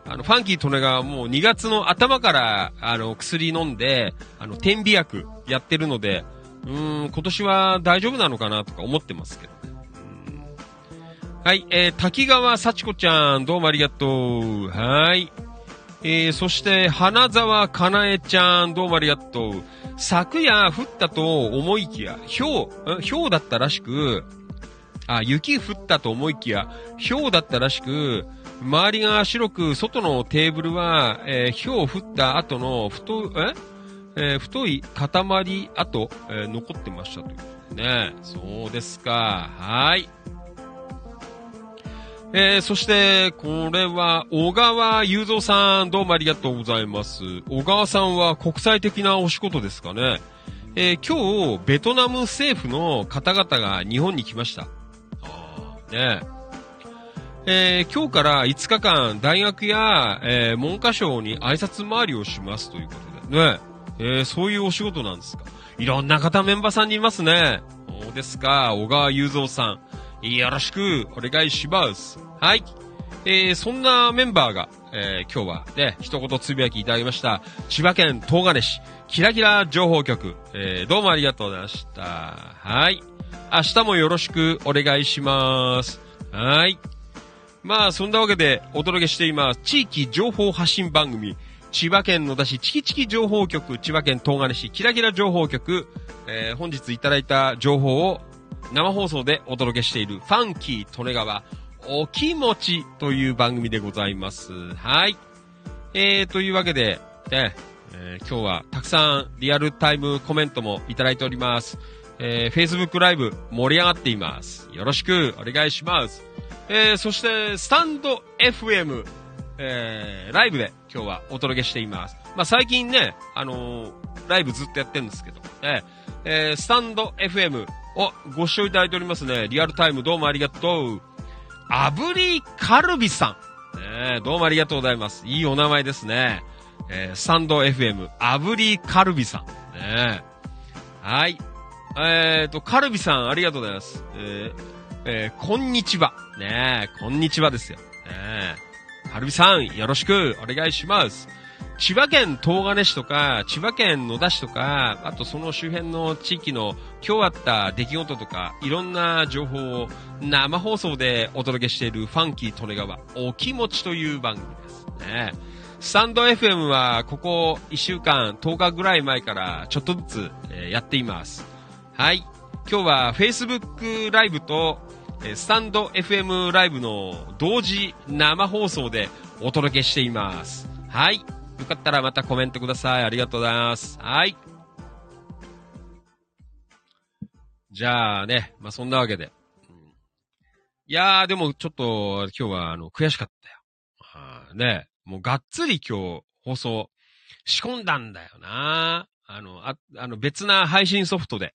あの、ファンキートネがもう2月の頭から、あの、薬飲んで、あの、点鼻薬やってるので、うーん、今年は大丈夫なのかなとか思ってますけど。はい、えー、滝川幸子ちゃん、どうもありがとう。はい。えー、そして、花沢かなえちゃん、どうもありがとう。昨夜降ったと思いきや、氷、ん氷だったらしく、あ、雪降ったと思いきや、氷だったらしく、周りが白く、外のテーブルは、えー、氷降った後の太、え？えー太い塊跡、えー残ってましたということでね。そうですか。はい。えー、そして、これは、小川雄三さん、どうもありがとうございます。小川さんは国際的なお仕事ですかね。えー今日、ベトナム政府の方々が日本に来ました。あーねえー今日から5日間、大学や、えー文科省に挨拶回りをしますということでね。えーそういうお仕事なんですか？いろんな方メンバーさんにいますね。そうですか、小川雄三さん。よろしくお願いします。はい。えーそんなメンバーが、えー今日はね、一言つぶやきいただきました。千葉県東金市、キラキラ情報局、えーどうもありがとうございました。はい。明日もよろしくお願いします。はい。まあ、そんなわけでお届けしています。地域情報発信番組、千葉県野田市チキチキ情報局、千葉県東金市キラキラ情報局、えー本日いただいた情報を生放送でお届けしているファンキー利根川お気持ちという番組でございます。はい。えー、というわけで、ね、えー今日はたくさんリアルタイムコメントもいただいております。えー、Facebook ライブ盛り上がっています。よろしくお願いします。えー、そして、スタンド FM、えー、ライブで今日はお届けしています。まあ、最近ね、あのーライブずっとやってるんですけど、ね、えー、スタンド FM をご視聴いただいておりますね。リアルタイムどうもありがとう。炙りカルビさん。ね、どうもありがとうございます。いいお名前ですね。えー、スタンド FM、炙りカルビさん。ね、はい。えーと、カルビさん、ありがとうございます。えーえーこんにちは。ねえ、こんにちはですよ。ねえ。カルビさん、よろしくお願いします。千葉県東金市とか、千葉県野田市とか、あとその周辺の地域の今日あった出来事とか、いろんな情報を生放送でお届けしているファンキー利根川、お気持ちという番組ですね。スタンド FM はここ1週間、10日ぐらい前からちょっとずつ、やっています。はい。今日は Facebook ライブと、えスタンド FM ライブの同時生放送でお届けしています。はい。よかったらまたコメントください。ありがとうございます。はい。じゃあね、まあ、そんなわけで。いやー、でもちょっと今日はあの悔しかったよ。はあね、もうがっつり今日放送仕込んだんだよな。あの、あ、あの別な配信ソフトで。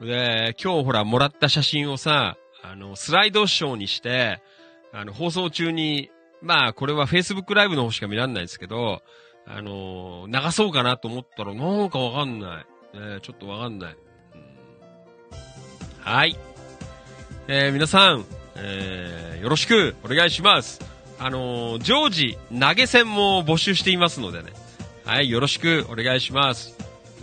で、今日ほらもらった写真をさ、あの、スライドショーにして、あの、放送中に、まあ、これは Facebook ライブの方しか見られないですけど、あの流そうかなと思ったら、なんかわかんない。ね、ちょっとわかんない。はい。えー皆さん、えーよろしくお願いします。あのー常時投げ銭も募集していますのでね。はい、よろしくお願いします。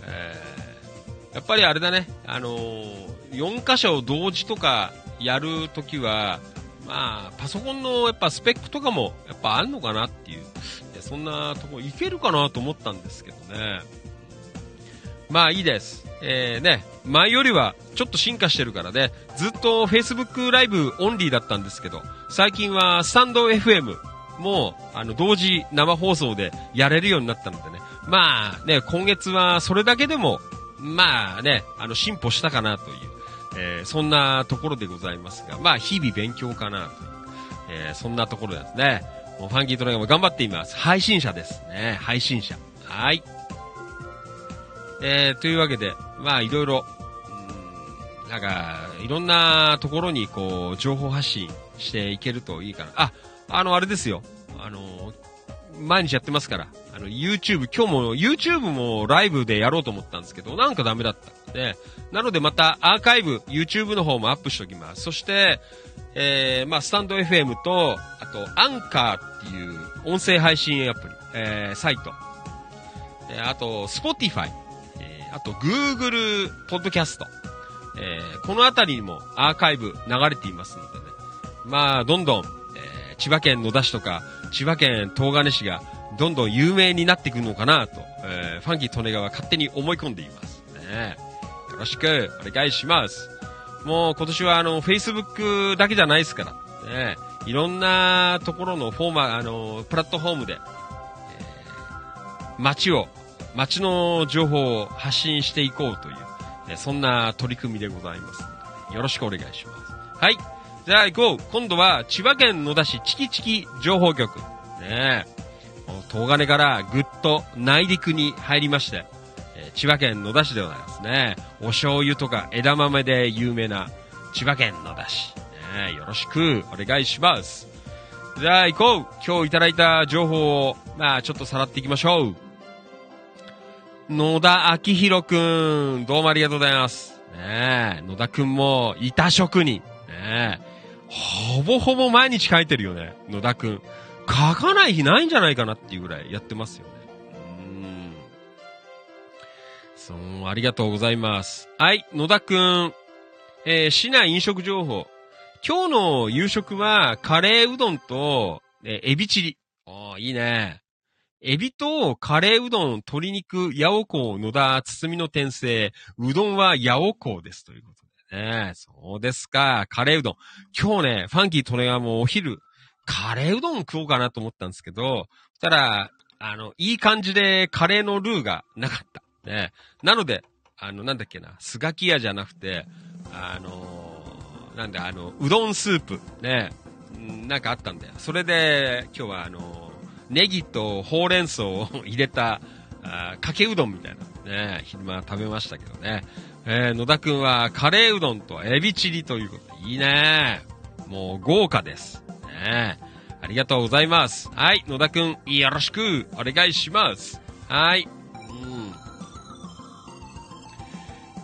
えーやっぱりあれだね、あのー、4箇所同時とかやるときは、まあ、パソコンのやっぱスペックとかもやっぱあるのかなっていう、そんなとこいけるかなと思ったんですけどね。まあいいです。えー、ね、前よりはちょっと進化してるからね、ずっと Facebook ライブオンリーだったんですけど、最近はスタンド FM も、あの、同時生放送でやれるようになったのでね、まあね、今月はそれだけでも、まあね、あの、進歩したかなという、えー、そんなところでございますが、まあ、日々勉強かなと、えー、そんなところですね。もうファンキートレイガーも頑張っています。配信者ですね。配信者。はい。えー、というわけで、まあ、いろいろ、んなんか、いろんなところに、こう、情報発信していけるといいかな。あ、あの、あれですよ。あの、毎日やってますから。あの、YouTube、今日も YouTube もライブでやろうと思ったんですけど、なんかダメだったんで、なのでまたアーカイブ、YouTube の方もアップしておきます。そして、えー、まあ、スタンド FM と、あと、アンカーっていう音声配信アプリ、えー、サイト、えー、あと、Spotify、えー、あと、Google ポッドキャスト、えー、この辺りにもアーカイブ流れていますのでね、まあ、どんどん、えー、千葉県野田市とか、千葉県東金市が、どんどん有名になっていくのかなと、えー、ファンキー利根川勝手に思い込んでいますね。よろしくお願いします。もう今年はあの、Facebook だけじゃないですから、ね、いろんなところのフォーマ、あの、プラットフォームで、えー、街を、街の情報を発信していこうという、ね、そんな取り組みでございます。よろしくお願いします。はい。じゃあ行こう。今度は千葉県野田市チキチキ情報局。ねえ。東金からぐっと内陸に入りまして、え、千葉県野田市でございますね。お醤油とか枝豆で有名な千葉県野田市。ね、よろしくお願いします。じゃあ行こう今日いただいた情報を、まあちょっとさらっていきましょう。野田明宏くん、どうもありがとうございます。ね野田くんも板職人。ねほぼほぼ毎日書いてるよね、野田くん。書かない日ないんじゃないかなっていうぐらいやってますよね。うん。そう、ありがとうございます。はい、野田くん。えー、市内飲食情報。今日の夕食は、カレーうどんと、えー、エビチリ。ああ、いいね。エビとカレーうどん、鶏肉、ヤオコー、野田、包みの転生、うどんはヤオコーです。ということでね。そうですか。カレーうどん。今日ね、ファンキートレガーもお昼、カレーうどん食おうかなと思ったんですけど、そしたら、あの、いい感じでカレーのルーがなかった。ね。なので、あの、なんだっけな、スガキ屋じゃなくて、あのー、なんだ、あの、うどんスープ、ね。なんかあったんだよ。それで、今日はあのー、ネギとほうれん草を入れた、あかけうどんみたいな、ね、昼間食べましたけどね。えー、野田くんはカレーうどんとエビチリということで、いいね。もう豪華です。ね。ありがとうございます。はい、野田くん、よろしくお願いします。はい。うん。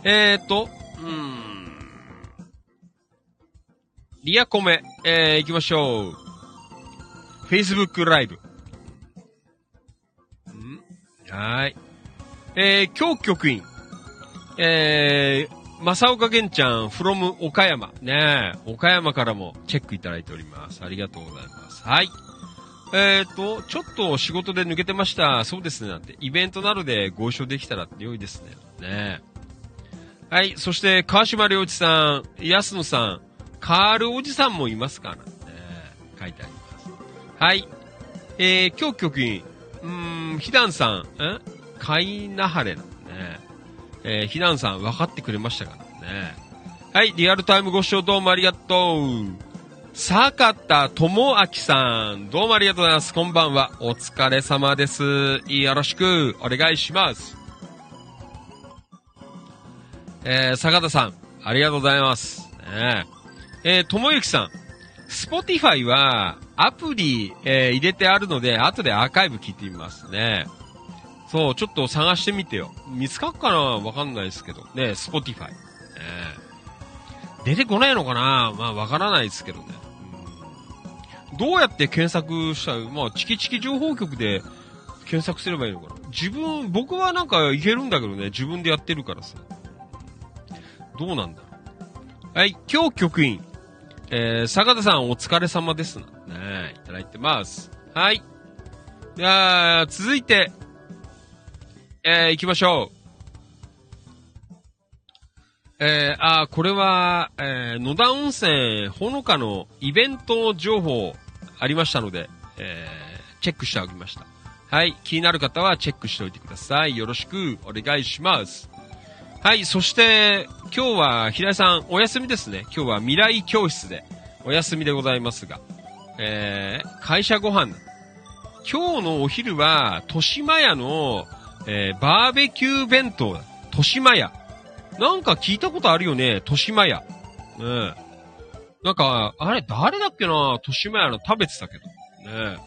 えーと、うん。リアコメ、えー、行きましょう。Facebook ライブ。んはい。えー、今日局員。えー、正岡玄ちゃん、from 岡山。ね岡山からもチェックいただいております。ありがとうございます。はい。えっ、ー、と、ちょっと仕事で抜けてました。そうですね。なんて。イベントなどでご一緒できたら良いですね。ねはい。そして、川島良一さん、安野さん、カールおじさんもいますかな、ね、書いてあります。はい。えー、今日局員、うーん、ひだんさん、んかいなはれなんね。えー、ひなんさん分かってくれましたからね。はい、リアルタイムご視聴どうもありがとう。坂田智明さん、どうもありがとうございます。こんばんは。お疲れ様です。よろしくお願いします。えー、坂田さん、ありがとうございます。ね、えー、智之さん、 Spotify はアプリ、えー、入れてあるので、後でアーカイブ聞いてみますね。そう、ちょっと探してみてよ。見つかっかな？わかんないですけど。ね、 Spotify。出てこないのかな？まあ、わからないですけどね。どうやって検索した？ら、まあ、チキチキ情報局で検索すればいいのかな？自分、僕はなんかいけるんだけどね、自分でやってるからさ。どうなんだはい、今日局員。えー、坂田さんお疲れ様ですな。ねいただいてます。はい。じゃあ、続いて、えー、行きましょう。えー、あ、これは、えー、野田温泉ほのかのイベント情報ありましたので、えー、チェックしておきました。はい。気になる方はチェックしておいてください。よろしくお願いします。はい、そして、今日は平井さんお休みですね。今日は未来教室でお休みでございますが、えー、会社ご飯。今日のお昼は、豊島屋の、えー、バーベキュー弁当だ。豊島屋。なんか聞いたことあるよね、豊島屋。ねえ。なんか、あれ、誰だっけな豊島屋の食べてたけど。ねえ。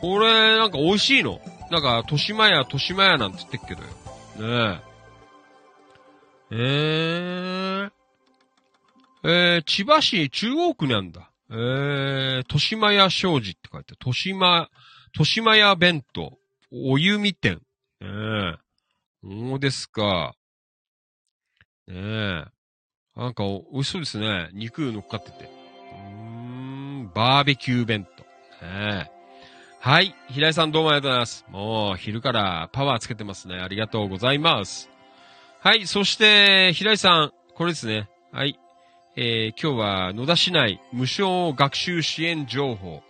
これ、なんか美味しいの。なんか、豊島屋、豊島屋なんて言ってっけどよ。ねえ。えー、えー、千葉市中央区にあんだ。えー、豊島屋商事って書いてある。豊島、豊島屋弁当、お湯み店。ねえ。そうですか。ねえ。なんか、美味しそうですね。肉乗っかってて。うーん、バーベキュー弁当。ねえ。はい。平井さんどうもありがとうございます。もう、昼からパワーつけてますね。ありがとうございます。はい。そして、平井さん、これですね。はい。えー、今日は野田市内無償学習支援情報。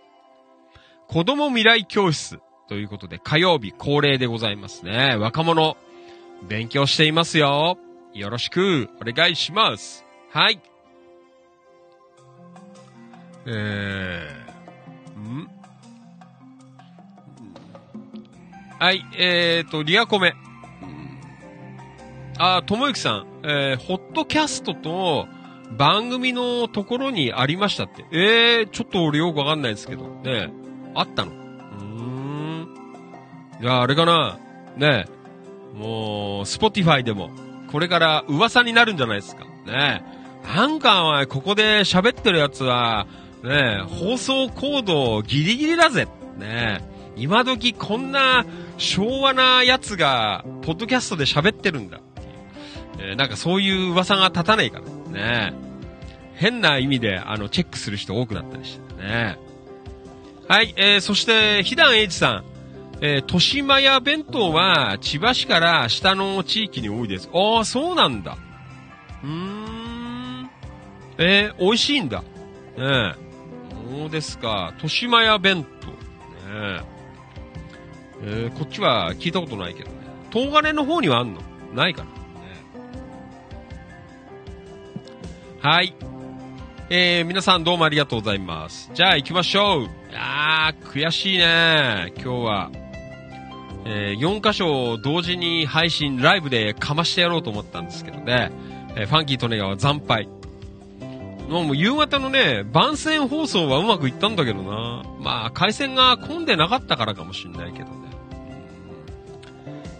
子供未来教室ということで火曜日恒例でございますね。若者、勉強していますよ。よろしくお願いします。はい。えー、ん？はい、えーと、リアコメ。あ、ともゆきさん、えー、ホットキャストと番組のところにありましたって。えー、ちょっと俺よくわかんないですけど。ねあったの？いや、あれかな。ねえもう、 Spotify でも、これから噂になるんじゃないですか。ねえなんか、お前ここで喋ってるやつは、ねえ放送コードギリギリだぜ。ねえ今時こんな昭和なやつが、ポッドキャストで喋ってるんだ。えーなんかそういう噂が立たないからね。変な意味で、あの、チェックする人多くなったりしてね。はい、えー、そして、ひだんえいちさん。えー、豊島屋弁当は、千葉市から下の地域に多いです。ああ、そうなんだ。うーん。えー、美味しいんだ。ねえ。そうですか。豊島屋弁当。ねえ。ー、こっちは聞いたことないけどね。東金の方にはあんの？ないかな。ねはい。えー、皆さんどうもありがとうございます。じゃあ行きましょう。あー、悔しいね。今日は。えー、4箇所を同時に配信、ライブでかましてやろうと思ったんですけどね。えー、ファンキートネガは惨敗。もうも夕方のね、番宣放送はうまくいったんだけどな。まあ、回線が混んでなかったからかもしんないけどね。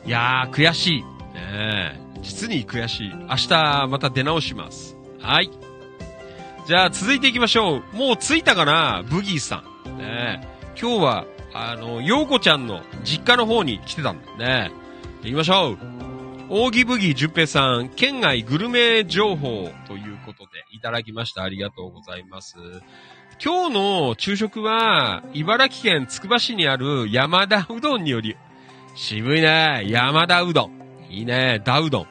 いやー、悔しい。ねえ実に悔しい。明日また出直します。はい。じゃあ続いていきましょう。もう着いたかな？ブギーさん。ねえ今日は、あの、ヨーコちゃんの実家の方に来てたんだね。行きましょう。扇ブギー淳平さん、県外グルメ情報ということでいただきました。ありがとうございます。今日の昼食は、茨城県つくば市にある山田うどんにより、渋いね。山田うどん。いいね。ダうどん。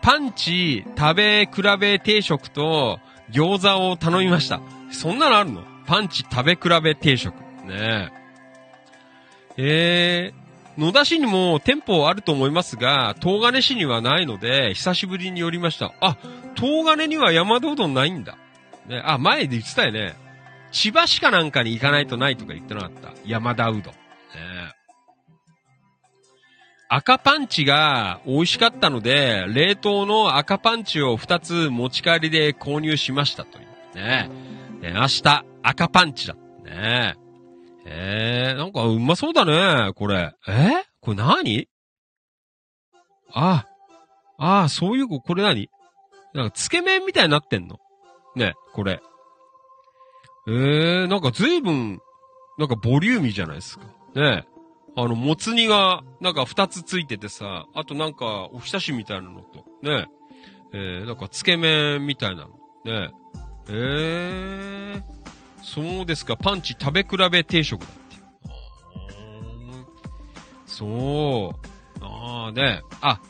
パンチ食べ比べ定食と餃子を頼みました。そんなのあるの？パンチ食べ比べ定食。ねえ。えー、野田市にも店舗あると思いますが、東金市にはないので、久しぶりに寄りました。あ、東金には山田うどんないんだ。ね、あ、前で言ってたよね。千葉市かなんかに行かないとないとか言ってなかった。山田うどん。ね赤パンチが美味しかったので、冷凍の赤パンチを2つ持ち帰りで購入しましたという。ねね明日、赤パンチだ。ねえー、なんかうまそうだね、これ。え？これ何？あ、ああ、そういう、これ何？なんか、つけ麺みたいになってんの？ね、これ。えー、なんか随分、なんかボリューミーじゃないですか。ねあの、もつ煮が、なんか二つついててさ、あとなんか、おひたしみたいなのと、ねえー、なんか、つけ麺みたいなの。ねえー、そうですか、パンチ食べ比べ定食だって。そう。ああ、ねあ、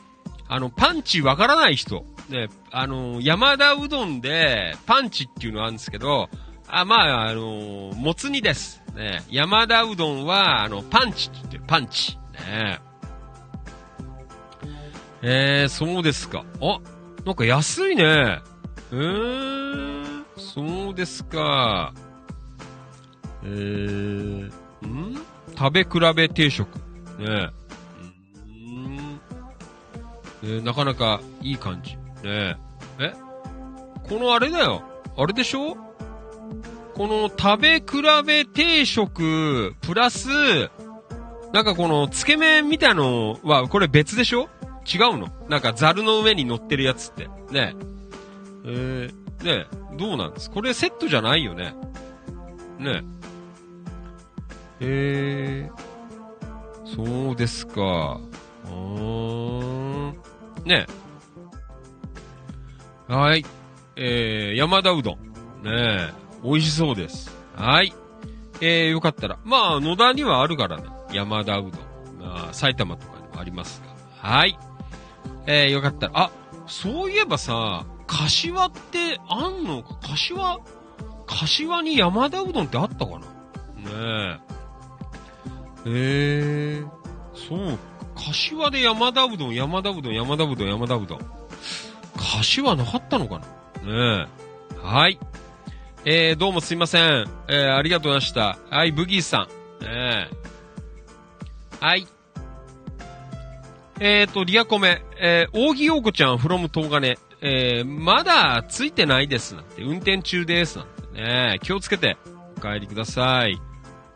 あの、パンチわからない人。ね、あの、山田うどんで、パンチっていうのあるんですけど、あ、まあ、あの、もつ煮です。ね、山田うどんは、あの、パンチって言ってる、パンチ。ねえー、そうですか。あ、なんか安いね。えー、そうですか。えー、ん？食べ比べ定食。ねうんえー、なかなかいい感じ。ねえ。え？このあれだよ。あれでしょ？この食べ比べ定食、プラス、なんかこの、つけ麺みたいのは、これ別でしょ？違うの？なんかザルの上に乗ってるやつって。ねえ。えー、ねえどうなんです？これセットじゃないよね。ねえ。えー、そうですか。うーん。ねはい。えー、山田うどん。ねえ。美味しそうです。はい。えー、よかったら。まあ、野田にはあるからね。山田うどん。まあ、埼玉とかにもありますが。はい。えー、よかったら。あ、そういえばさ、柏ってあんの？か柏、柏に山田うどんってあったかな？ねえ。え、そう。柏で山田うどん、山田うどん、山田うどん、山田うどん。柏なかったのかな？ねえ。はい。えー、どうもすいません。えー、ありがとうございました。はい、ブギーさん。えー、はい。えーと、リアコメ。えー、扇陽子ちゃん、フロム東金。えー、まだついてないですなんて、運転中ですなんてね。気をつけて、お帰りください。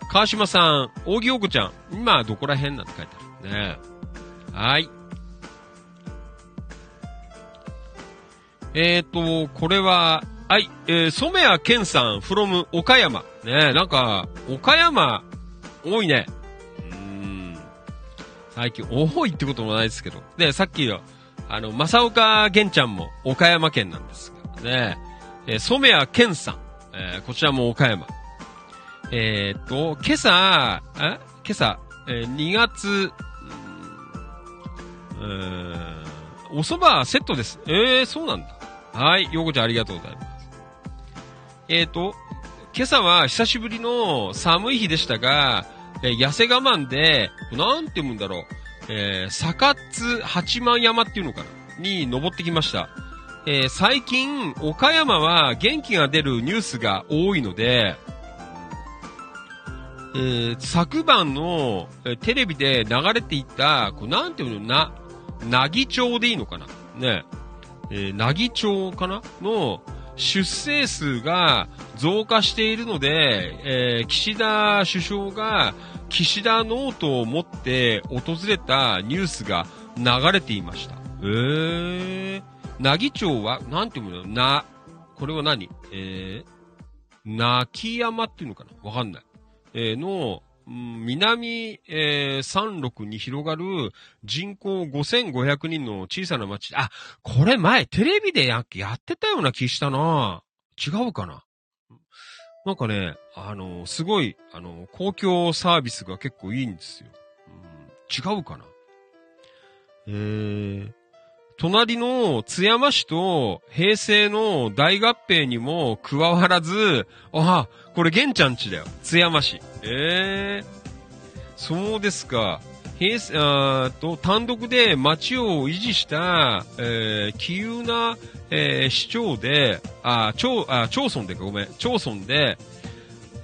川島さん、扇陽子ちゃん、今どこら辺なんて書いてあるね。はい。えーと、これは、はい、えー、染谷健さん、from 岡山。ねなんか、岡山、多いね。うん。最近、多いってこともないですけど。で、さっきの、あの、正岡玄ちゃんも岡山県なんですが、ねえー、染谷健さん、えー、こちらも岡山。えー、っと、今朝、え？今朝、えー、2月、うん、お蕎麦セットです。えー、そうなんだ。はい、ようこちゃんありがとうございます。えっ、と、今朝は久しぶりの寒い日でしたが、え、痩せ我慢で、なんて言うんだろう、えー、サカツ八幡山っていうのかな？に登ってきました。えー、最近、岡山は元気が出るニュースが多いので、えー、昨晩の、テレビで流れていた、こうなんていうの、な、なぎ町でいいのかな？ね。えー、なぎ町かな？の、出生数が増加しているので、えー、岸田首相が岸田ノートを持って訪れたニュースが流れていました。えー、なぎ町は、なんていうの？な、これは何？えー、なき山っていうのかな？わかんない。の、南、えー、山麓に広がる人口5500人の小さな町。あ、これ前テレビでやってたような気したな違うかな？なんかね、あの、すごい、あの、公共サービスが結構いいんですよ。違うかな？えー、隣の津山市と平成の大合併にも加わらず、あ、これ玄ちゃんちだよ。津山市。ええー、そうですか。平成、あと、単独で町を維持した、えー、気有な、えー、市長で、あ、町、あ、町村でごめん、町村で、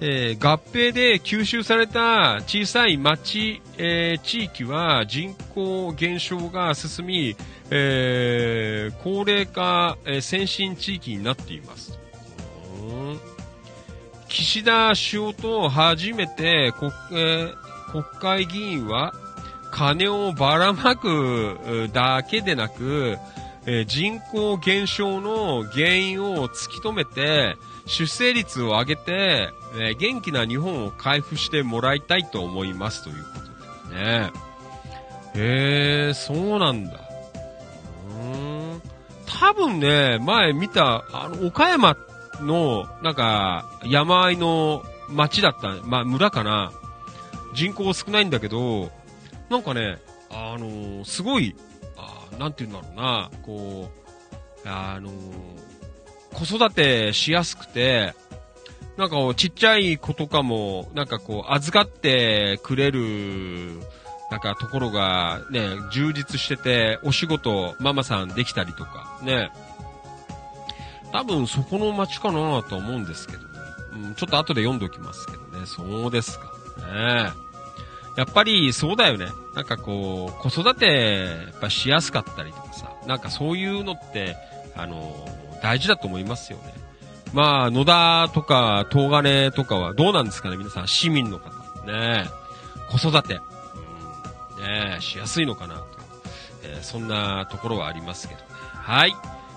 えー、合併で吸収された小さい町、えー、地域は人口減少が進み、えー、高齢化、え、先進地域になっています。岸田首相と初めて国,、え、国会議員は金をばらまくだけでなく、え、人口減少の原因を突き止めて、出生率を上げて、えー、元気な日本を回復してもらいたいと思いますということでね。へえ、そうなんだ。うーん。多分ね、前見た、あの、岡山の、なんか、山あいの町だった、まあ、村かな。人口少ないんだけど、なんかね、あのー、すごい、あなんて言うんだろうな、こう、あのー、子育てしやすくて、なんかちっちゃい子とかも、なんかこう、預かってくれるなんかところがね、充実してて、お仕事、ママさんできたりとか、ね。多分そこの街かなと思うんですけどね。うん、ちょっと後で読んでおきますけどね。そうですか。ねやっぱりそうだよね。なんかこう、子育て、やっぱしやすかったりとかさ、なんかそういうのって、あの、大事だと思いますよね。まあ、野田とか、東金とかはどうなんですかね、皆さん、市民の方。ね子育て。うん、ねしやすいのかなと、えー、そんなところはありますけどね。はい。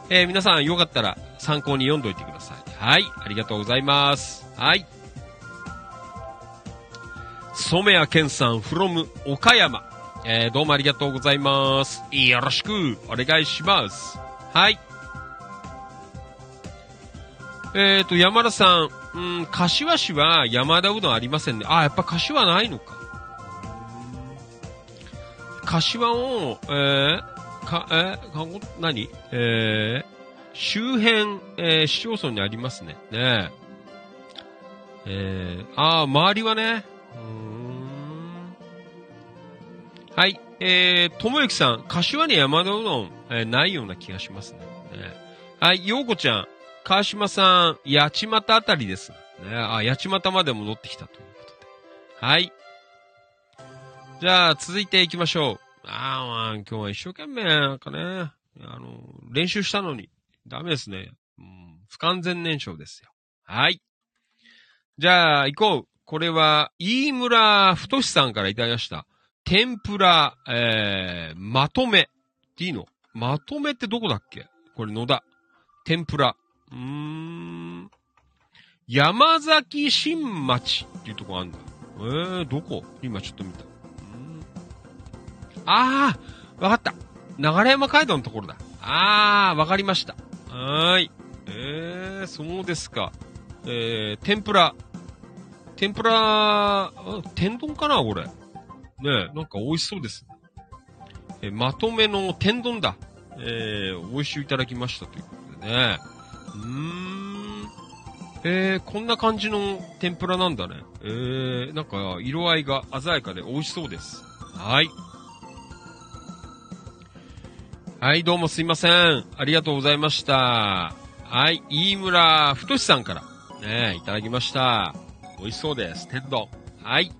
えー、皆さんよかったら参考に読んどいてください。はい。ありがとうございます。はい。染谷健さん from 岡山。えー、どうもありがとうございます。よろしくお願いします。はい。えっ、ー、と、山田さん、うん、柏市は山田うどんありませんね。あ、やっぱ柏ないのか。柏を、えー、か、えー、かご、何？えー、周辺、えー、市町村にありますね。ねえー、あ周りはね、うんはい。えー、ともゆきさん、柏に山田うどん、えー、ないような気がしますね。ねはい、ようこちゃん、川島さん、八街あたりです。ねあ、八街まで戻ってきたということで。はい。じゃあ、続いていきましょう。ああ、今日は一生懸命、なんかね、あの、練習したのに、ダメですね。うん、不完全燃焼ですよ。はい。じゃあ、行こう。これは、飯村太さんからいただきました。天ぷら、えー、まとめ。っていいの？まとめってどこだっけ？これ野田。天ぷら。うーん。山崎新町っていうとこあんだ。えー、どこ？今ちょっと見た。あー、わかった。流山街道のところだ。あー、わかりました。はーい。えー、そうですか。えー、天ぷら。天ぷら、天丼かなこれ。ねえなんか美味しそうです。えまとめの天丼だ。えー、美味しゅういただきましたということでね。うーん。えー、こんな感じの天ぷらなんだね。えー、なんか色合いが鮮やかで美味しそうです。はい。はい、どうもすいません。ありがとうございました。はい、飯村太さんから、ね、いただきました。美味しそうです。天丼。はい。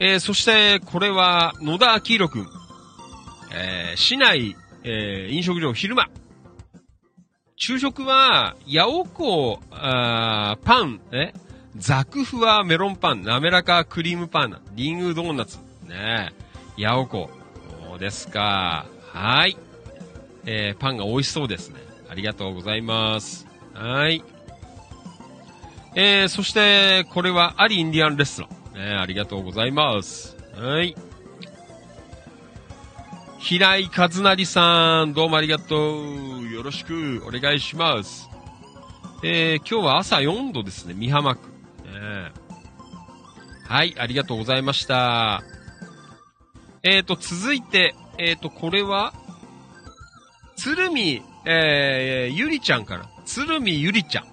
えー、そして、これは、野田明宏くん。えー、市内、えー、飲食業昼間。昼食は、八尾港、あパン、えザクフワメロンパン、滑らかクリームパン、リングドーナツ。ね八尾港。そうですか。はい。えー、パンが美味しそうですね。ありがとうございます。はい。えー、そして、これは、アリインディアンレストラン。ね、ありがとうございます。はい。平井和成さん、どうもありがとう。よろしくお願いします。えー、今日は朝4度ですね、美浜区。ね、はい、ありがとうございました。えーと、続いて、えーと、これは、鶴見、えー、ゆりちゃんから。鶴見ゆりちゃん。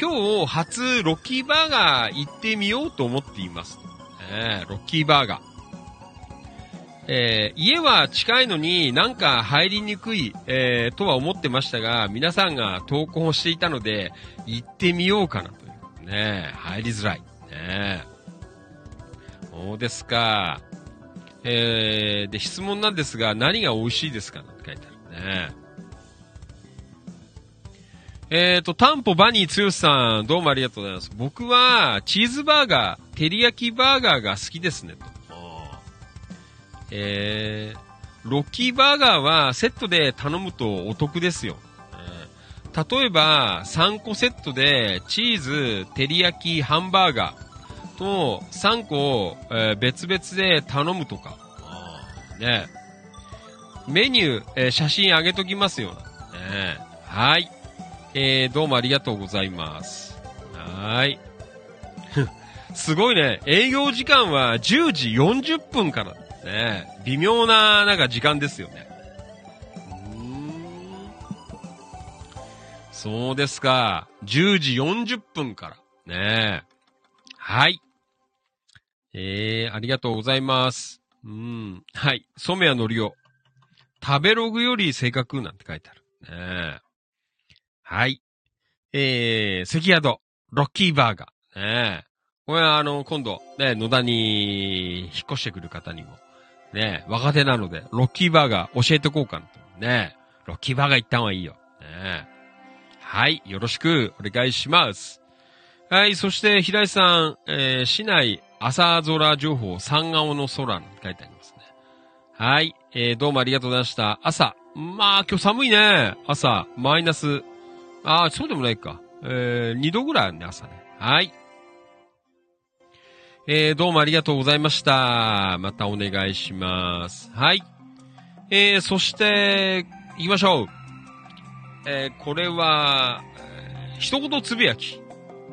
今日初ロッキーバーガー行ってみようと思っています。えー、ロッキーバーガー。えー、家は近いのになんか入りにくい、えー、とは思ってましたが、皆さんが投稿していたので、行ってみようかなという。ね入りづらい。ねそうですか。えー、で、質問なんですが、何が美味しいですかって書いてあるね。えっ、ー、と、タンポバニーつよしさん、どうもありがとうございます。僕は、チーズバーガー、照り焼きバーガーが好きですね、と。えー、ロッキーバーガーはセットで頼むとお得ですよ。えー、例えば、3個セットで、チーズ、照り焼き、ハンバーガーと、3個、えー、別々で頼むとか。ねメニュー、えー、写真あげときますよ。ねはい。えー、どうもありがとうございます。はい。すごいね。営業時間は10時40分からね。微妙な、なんか時間ですよね。うーん。そうですか。10時40分から。ねはい。えー、ありがとうございます。うん。はい。染谷のりお。食べログより正確なんて書いてある。ねえはい。えー、関宿、ロッキーバーガー。ねえこれはあの、今度、ね、野田に引っ越してくる方にも、ね若手なので、ロッキーバーガー教えてこうかなと。ねロッキーバーガー行った方がいいよ。ねはい。よろしくお願いします。はい。そして、平井さん、えー、市内朝空情報、三顔の空なんて書いてありますね。はい。えー、どうもありがとうございました。朝。まあ、今日寒いね。朝、マイナス。ああ、そうでもないか。えー、2度ぐらいあるね、朝ね。はい。えー、どうもありがとうございました。またお願いします。はい。えー、そして、行きましょう。えー、これは、え一言つぶやき。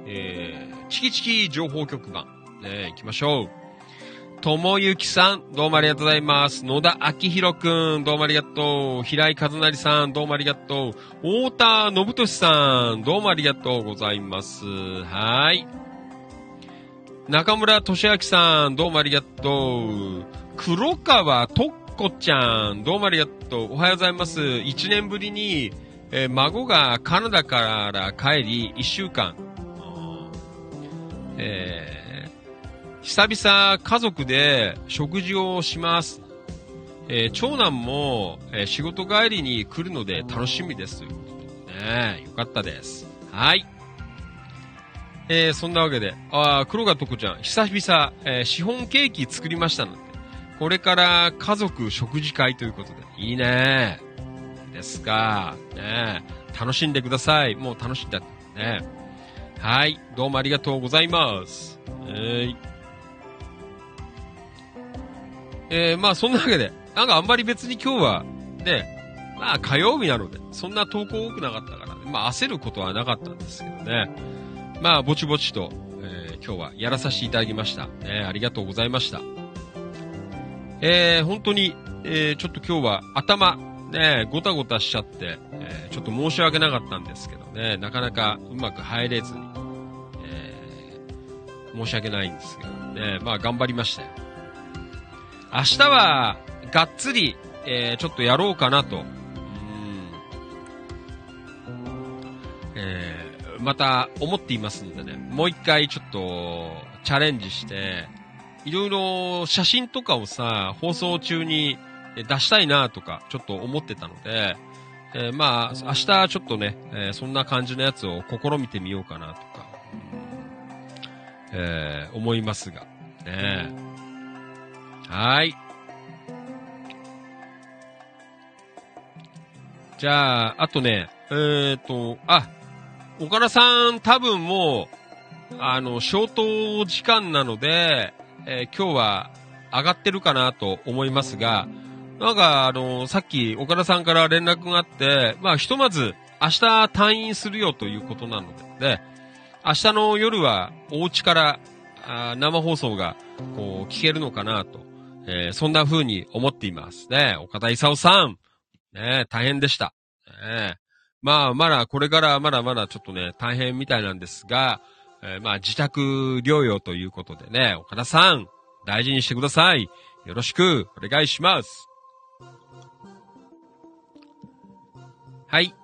えー、チキチキ情報局番。ね、行きましょう。ともゆきさん、どうもありがとうございます。野田明宏くん、どうもありがとう。平井和成さん、どうもありがとう。太田信俊さん、どうもありがとうございます。はい。中村俊明さん、どうもありがとう。黒川とっこちゃん、どうもありがとう。おはようございます。一年ぶりに、えー孫がカナダから帰り、一週間。えー久々家族で食事をします。えー長男も、え仕事帰りに来るので楽しみです。ね、よかったです。はい。えーそんなわけで、あ黒川とこちゃん、久々、えーシフォンケーキ作りましたので、これから家族食事会ということで、いいねですか。ね楽しんでください。もう楽しんだね。はい。どうもありがとうございます。えーえーまあそんなわけで、なんかあんまり別に今日は、ね、まあ火曜日なので、そんな投稿多くなかったから、まあ焦ることはなかったんですけどね。まあぼちぼちと、えー今日はやらさせていただきました。ね、ありがとうございました。えー本当に、えーちょっと今日は頭、ね、ごたごたしちゃって、えーちょっと申し訳なかったんですけどね、なかなかうまく入れずに、えー申し訳ないんですけどね、まあ頑張りましたよ。明日は、がっつり、えーちょっとやろうかなと。うんえーまた思っていますのでね、もう一回ちょっとチャレンジして、いろいろ写真とかをさ、放送中に出したいなとか、ちょっと思ってたので、えーまあ、明日ちょっとね、えーそんな感じのやつを試みてみようかなとか、うんえー思いますが、ねはい。じゃあ、あとね、えーと、あ、岡田さん多分もう、あの、消灯時間なので、えー今日は上がってるかなと思いますが、なんか、あの、さっき岡田さんから連絡があって、まあ、ひとまず明日退院するよということなので、で、明日の夜はお家からあ生放送がこう聞けるのかなと、えーそんな風に思っていますね。岡田勲さん、ね、大変でした。ね、まあ、まだこれからまだまだちょっとね、大変みたいなんですが、えーまあ、自宅療養ということでね、岡田さん、大事にしてください。よろしくお願いします。はい。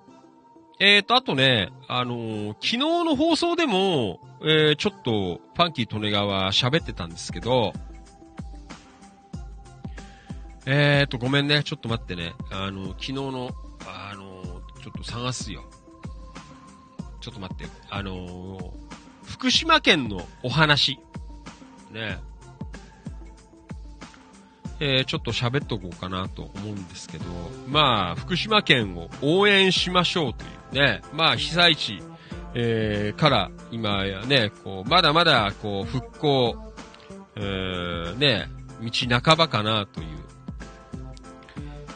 えーと、あとね、あのー昨日の放送でも、えーちょっと、ファンキー利根川喋ってたんですけど、えーと、ごめんね、ちょっと待ってね。あの、昨日の、あのちょっと探すよ。ちょっと待って。あのー福島県のお話。ね。えーちょっと喋っとこうかなと思うんですけど、まあ、福島県を応援しましょうというね、まあ、被災地、えーから、今やね、こう、まだまだ、こう、復興、えーね、道半ばかなという、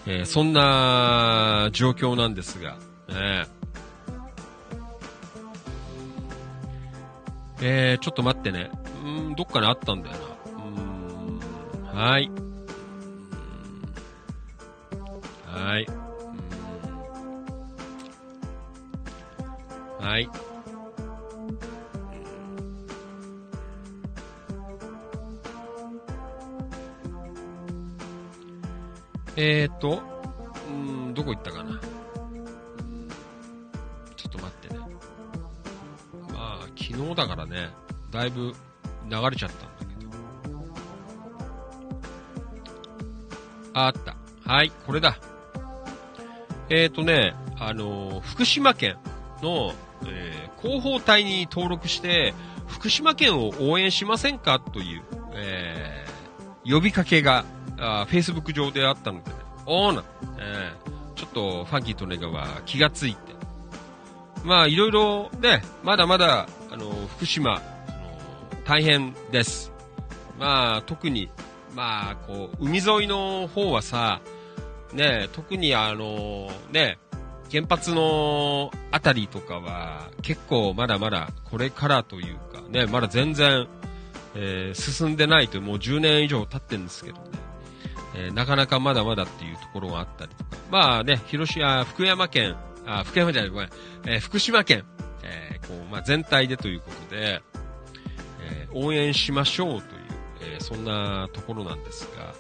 えーそんな状況なんですが、ね。えー、ちょっと待ってね。うん、どっかにあったんだよな。うん、はい。はい。はい。えーと、うん、どこ行ったかな？ちょっと待ってね。まあ、昨日だからね、だいぶ流れちゃったんだけど。あった。はい、これだ。えーとね、あのー、福島県の、えー、広報隊に登録して、福島県を応援しませんか？という、えー、呼びかけが、あ Facebook 上であったのでね、おーな、えー、ちょっとファンキーとネガは気がついて、まあ、いろいろね、まだまだ、あの、福島、大変です。まあ、特に、まあ、こう、海沿いの方はさ、ね、特にあの、ね、原発のあたりとかは結構まだまだこれからというかね、まだ全然、えー、進んでないともう10年以上経ってるんですけどね、えー、なかなかまだまだっていうところがあったりとか、まあね、広島、福山県、あ、福山じゃない、ごめん、えー、福島県、えー、こう、まあ全体でということで、え、応援しましょうという、え、そんなところなんですが、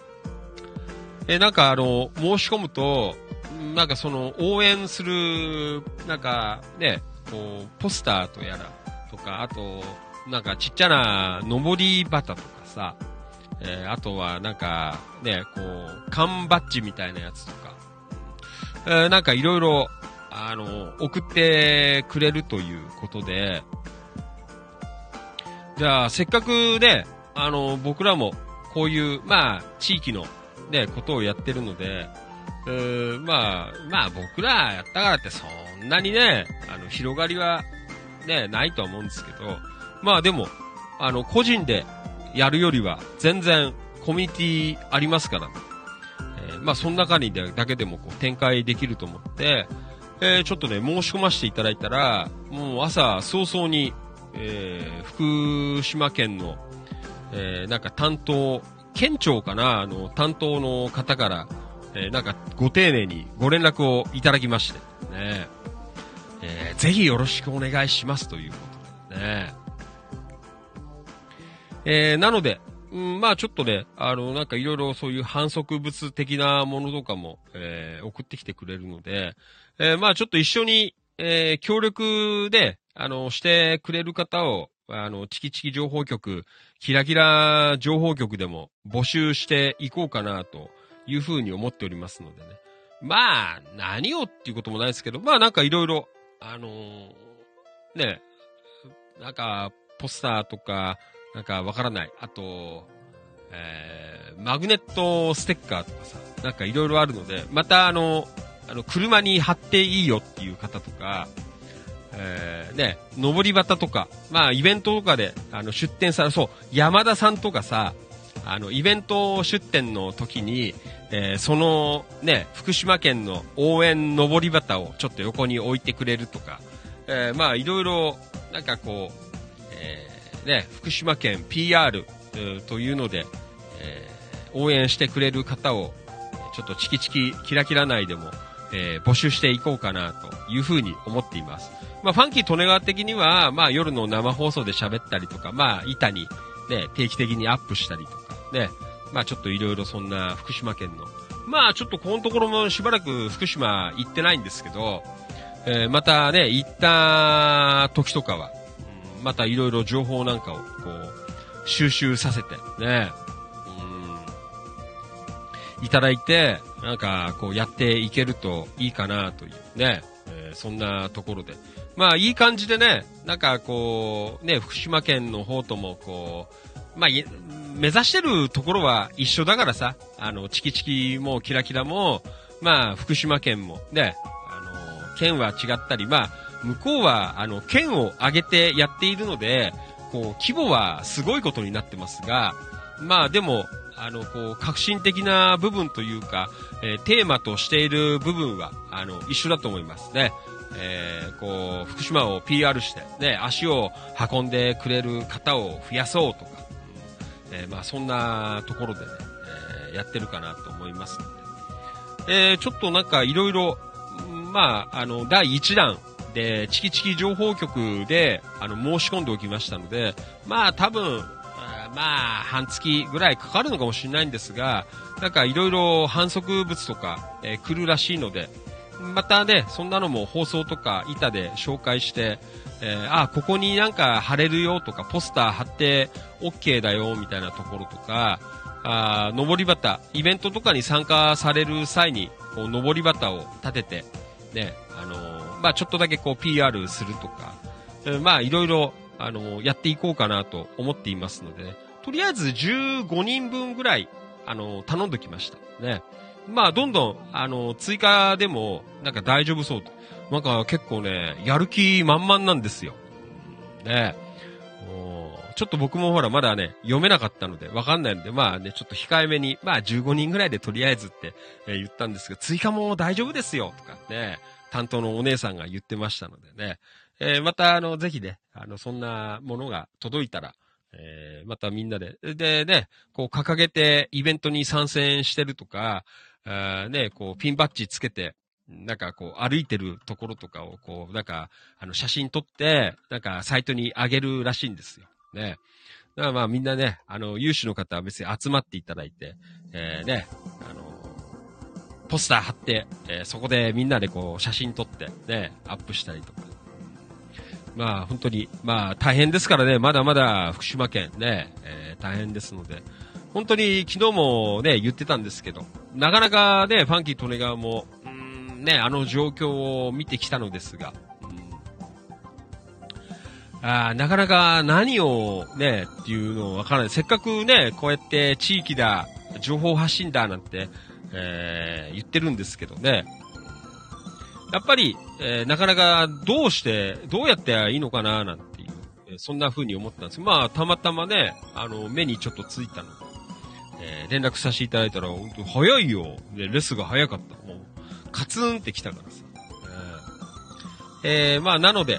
え、なんかあの、申し込むと、なんかその応援する、なんかね、こう、ポスターとやら、とか、あと、なんかちっちゃな上り旗とかさ、えー、あとはなんかね、こう、缶バッジみたいなやつとか、えー、なんかいろいろ、あの、送ってくれるということで、じゃあ、せっかくね、あの、僕らも、こういう、まあ、地域の、ね、ことをやってるので、うーまあ、まあ僕らやったからってそんなにね、あの、広がりはね、ないとは思うんですけど、まあでも、あの、個人でやるよりは全然コミュニティありますからね。えー、まあその中にだけでもこう展開できると思って、えー、ちょっとね、申し込ませていただいたら、もう朝早々に、えー、福島県の、え、なんか担当、県庁かなあの、担当の方から、え、なんか、ご丁寧にご連絡をいただきまして、ね、えー、ぜひよろしくお願いしますということでね。えー、なので、うん、まあちょっとね、あの、なんかいろいろそういう反則物的なものとかも、えー、送ってきてくれるので、えー、まあちょっと一緒に、えー、協力で、あの、してくれる方を、あの、チキチキ情報局、キラキラ情報局でも募集していこうかなというふうに思っておりますのでね。まあ、何をっていうこともないですけど、まあなんかいろいろ、あのー、ね、なんか、ポスターとか、なんかわからない。あと、えー、マグネットステッカーとかさ、なんかいろいろあるので、またあの、あの、車に貼っていいよっていう方とか、えー、ね、登り旗とか、まあイベントとかで、あの、出店され、そう、山田さんとかさ、あの、イベント出店の時に、えー、そのね、福島県の応援上り旗をちょっと横に置いてくれるとか、えー、まあいろいろ、なんかこう、えー、ね、福島県 PR、というので、えー、応援してくれる方を、ちょっとチキチキキラキラ内でも、えー、募集していこうかなというふうに思っています。まあ、ファンキー利根川的には、まあ、夜の生放送で喋ったりとか、まあ、板に、ね、定期的にアップしたりとか、ね、まあちょっといろいろそんな福島県の、まあちょっとこのところもしばらく福島行ってないんですけど、えー、またね、行った時とかは、またいろいろ情報なんかをこう、収集させて、ね、うん、いただいて、なんかこうやっていけるといいかなというね、えー、そんなところで。まあいい感じでね、なんかこう、ね、福島県の方ともこう、まあ、目指してるところは一緒だからさ、あの、チキチキもキラキラも、まあ、福島県も、ね、あの、県は違ったり、まあ、向こうは、あの、県を挙げてやっているので、こう、規模はすごいことになってますが、まあ、でも、あの、こう、革新的な部分というか、えー、テーマとしている部分は、あの、一緒だと思いますね。えー、こう、福島を PR して、ね、足を運んでくれる方を増やそうとか、えー、まあそんなところでね、え、やってるかなと思いますので、え、ちょっとなんかいろいろ、まあ、あの、第1弾で、チキチキ情報局で、あの、申し込んでおきましたので、まあ多分、まあ、半月ぐらいかかるのかもしれないんですが、なんかいろいろ反則物とか、えー、来るらしいので、またね、そんなのも放送とか板で紹介して、えー、あ、ここになんか貼れるよとか、ポスター貼って OK だよみたいなところとか、あ登り旗、イベントとかに参加される際に、こう、登り旗を立てて、ね、あの、まあ、ちょっとだけこう、PR するとか、えー、まあ、いろいろ、あの、やっていこうかなと思っていますので、ね、とりあえず15人分ぐらい、あの頼んどきました。ね。まあ、どんどん、あの追加でも、なんか大丈夫そうと。なんか結構ね、やる気満々なんですよ。ね。ちょっと僕もほらまだね、読めなかったので、わかんないので、まあね、ちょっと控えめに、まあ15人ぐらいでとりあえずって、えー、言ったんですが、追加も大丈夫ですよとかね、担当のお姉さんが言ってましたのでね、えー、またあの、ぜひね、あの、そんなものが届いたら、えー、またみんなで、でね、こう掲げてイベントに参戦してるとか、あね、こうピンバッジつけて、なんかこう歩いてるところとかをこう、なんかあの写真撮って、なんかサイトに上げるらしいんですよ。ね。だからまあみんなね、あの、有志の方は別に集まっていただいて、えー、ね、あの、ポスター貼って、えー、そこでみんなでこう写真撮って、ね、アップしたりとか。まあ本当に、まあ大変ですからね、まだまだ福島県ね、えー、大変ですので、本当に昨日もね、言ってたんですけど、なかなかね、ファンキー・トネガーも、うんね、あの状況を見てきたのですが、あなかなか何をね、っていうのをわからない。せっかくね、こうやって地域だ、情報発信だなんて、えー、言ってるんですけどね。やっぱり、えー、なかなかどうして、どうやっていいのかななんていう、えー、そんな風に思ったんですまあ、たまたまね、あの、目にちょっとついたので、えー、連絡させていただいたら、本当早いよ。ね、レスが早かった。もう、カツンって来たからさ。えー、まあ、なので、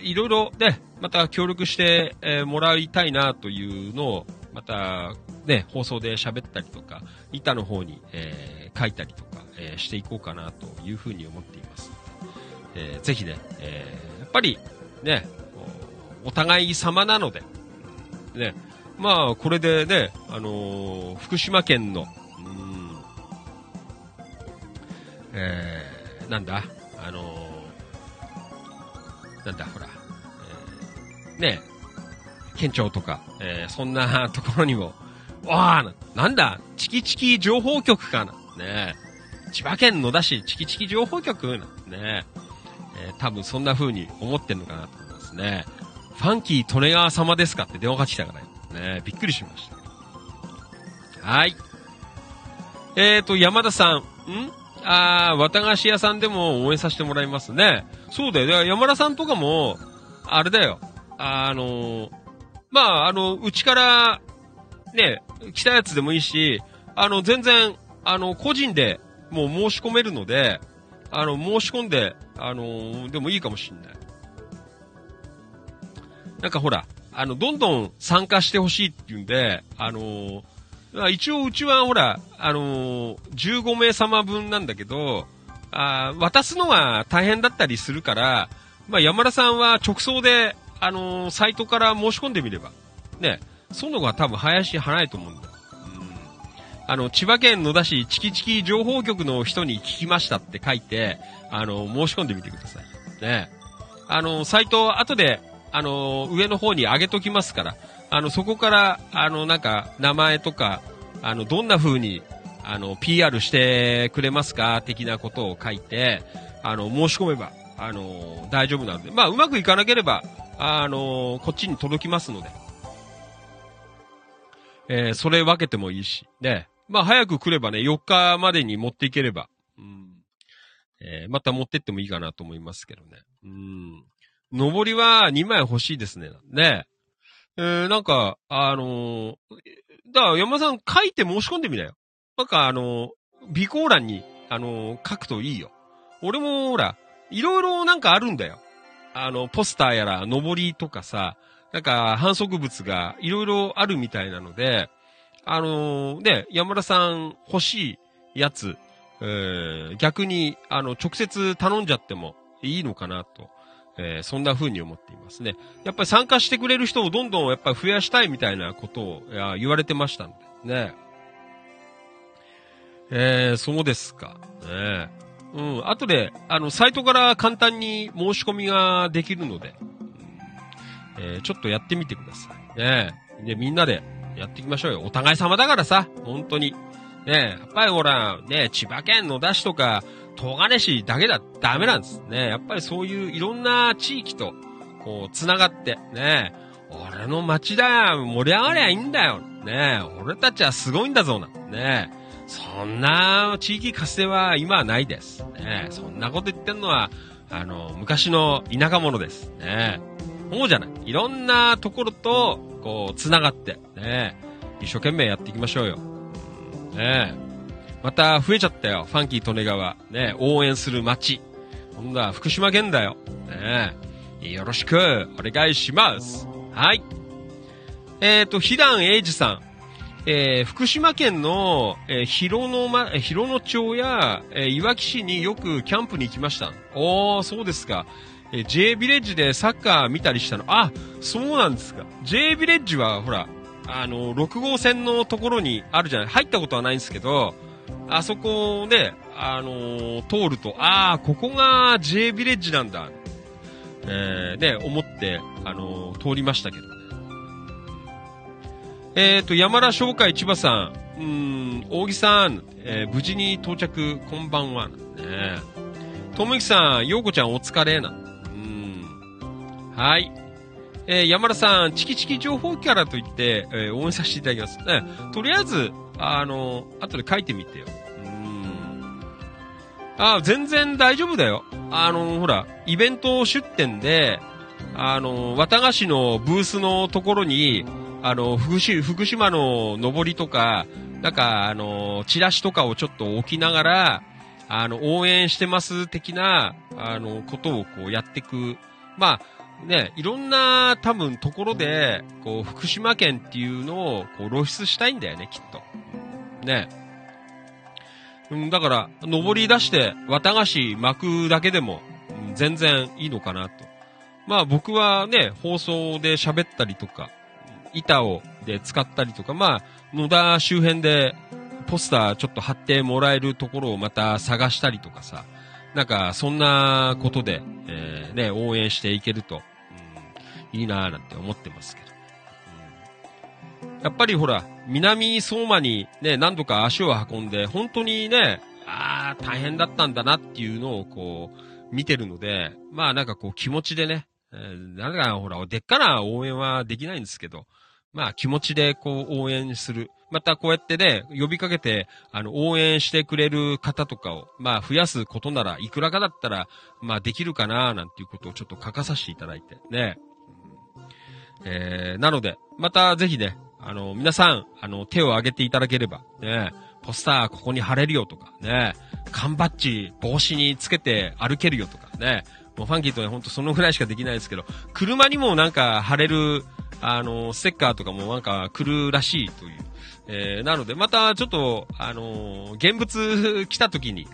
いろいろね、また協力して、え、もらいたいなというのを、また、ね、放送で喋ったりとか、板の方に、えー、書いたりとか、えー、していこうかなというふうに思っています。えー、ぜひね、えー、やっぱり、ね、お互い様なので、ね、まあ、これでね、あのー、福島県の、うん、えー、なんだ、あのー、なんだ、ほら、えー、ね、県庁とか、えー、そんなところにも、わあ、なんだ、チキチキ情報局かな、ね、千葉県野田市チキチキ情報局なんね、えー、多分そんな風に思ってんのかなと思いますね。ファンキー利根川様ですかって電話が来たから。ね。びっくりしました。はい。えーと、山田さん。ん？あー、綿菓子屋さんでも応援させてもらいますね。そうだよ。だから山田さんとかも、あれだよ。あのー、まあ、あの、うちから、ね、来たやつでもいいし、あの、全然、あの、個人でもう申し込めるので、あの、申し込んで、あの、でもいいかもしんない。なんかほら、あの、どんどん参加してほしいっていうんで、あの、一応うちはほら、あの、15名様分なんだけど、あ渡すのが大変だったりするから、まあ、山田さんは直送で、あの、サイトから申し込んでみれば、ね、そのが多分早し早いと思うんだ。うん。あの、千葉県野田市チキチキ情報局の人に聞きましたって書いて、あの、申し込んでみてください。ね。あの、サイト後であの、上の方に上げときますから、あの、そこから、あの、なんか、名前とか、あの、どんな風に、あの、PR してくれますか的なことを書いて、あの、申し込めば、あの、大丈夫なので、まあ、うまくいかなければ、あの、こっちに届きますので、えー、それ分けてもいいし、ね、まあ、早く来ればね、4日までに持っていければ、うん、えー、また持ってってもいいかなと思いますけどね。うん。上りは2枚欲しいですね。ねえー、なんか、あのー、だから山さん書いて申し込んでみなよ。なんかあのー、備考欄に、あのー、書くといいよ。俺もほら、いろいろなんかあるんだよ。あの、ポスターやら、上りとかさ、なんか反則物がいろいろあるみたいなので、あのー、ね、山田さん欲しいやつ、えー、逆に、あの、直接頼んじゃってもいいのかなと。えー、そんな風に思っていますね。やっぱり参加してくれる人をどんどんやっぱり増やしたいみたいなことを言われてましたんで、ね。えー、そうですか。ねうん。後で、あの、サイトから簡単に申し込みができるので、えー、ちょっとやってみてください。ねで、みんなでやっていきましょうよ。お互い様だからさ、本当に。ねやっぱりほら、ね千葉県の出しとか、東金市だけだ、ダメなんです。ねやっぱりそういういろんな地域と、こう、繋がって、ね俺の町だよ、盛り上がりゃいいんだよ。ね俺たちはすごいんだぞな。ねそんな地域活性は今はないです。ねそんなこと言ってんのは、あの、昔の田舎者です。ねそうじゃない。いろんなところと、こう、繋がって、ね一生懸命やっていきましょうよ。ねまた増えちゃったよ。ファンキー利根川。ね応援する街。今度は福島県だよ。ねよろしくお願いします。はい。えっ、ー、と、ひだんえいじさん。えー、福島県の、えー、広野ま、広野町や、えー、いわき市によくキャンプに行きました。おー、そうですか。えー、J ビレッジでサッカー見たりしたの？あ、そうなんですか。J ビレッジは、ほら、あの、6号線のところにあるじゃない？入ったことはないんですけど、あそこで、あのー、通ると、ああ、ここが J ビレッジなんだ。えー、で、思って、あのー、通りましたけど。えっ、ー、と、山田商会千葉さん、うん、大木さん、えー、無事に到着、こんばんは。ね、ともゆきさん、ようこちゃんお疲れな。ん。はい。えー、山田さん、チキチキ情報キャラと言って、えー、応援させていただきます。ね、とりあえず、あのー、後で書いてみてよ。うん。あ、全然大丈夫だよ。あのほら、イベント出店で、あの綿菓子のブースのところに、あの、福島、福島の上りとか、なんか、あの、チラシとかをちょっと置きながら、あの、応援してます的な、あの、ことをこうやっていく。まあ、ね、いろんな多分ところで、こう、福島県っていうのをこう露出したいんだよね、きっと。ね。うん、だから、登り出して、綿菓子巻くだけでも、全然いいのかなと。まあ僕はね、放送で喋ったりとか、板を、で使ったりとか、まあ、野田周辺でポスターちょっと貼ってもらえるところをまた探したりとかさ、なんか、そんなことで、えー、ね、応援していけると、うん、いいなぁなんて思ってますけど。うん、やっぱりほら、南相馬にね、何度か足を運んで、本当にね、ああ、大変だったんだなっていうのをこう、見てるので、まあなんかこう気持ちでね、えー、なんかほら、でっかな応援はできないんですけど、まあ気持ちでこう応援する。またこうやってね、呼びかけて、あの、応援してくれる方とかを、まあ増やすことなら、いくらかだったら、まあできるかななんていうことをちょっと書かさせていただいて、ね。えー、なので、またぜひね、あの、皆さん、あの、手を挙げていただければ、ね、ポスターここに貼れるよとか、ね、缶バッジ帽子につけて歩けるよとか、ね、もうファンキーとはほんとそのぐらいしかできないですけど、車にもなんか貼れる、あの、ステッカーとかもなんか来るらしいという。えー、なので、またちょっと、あの現物 来た時に、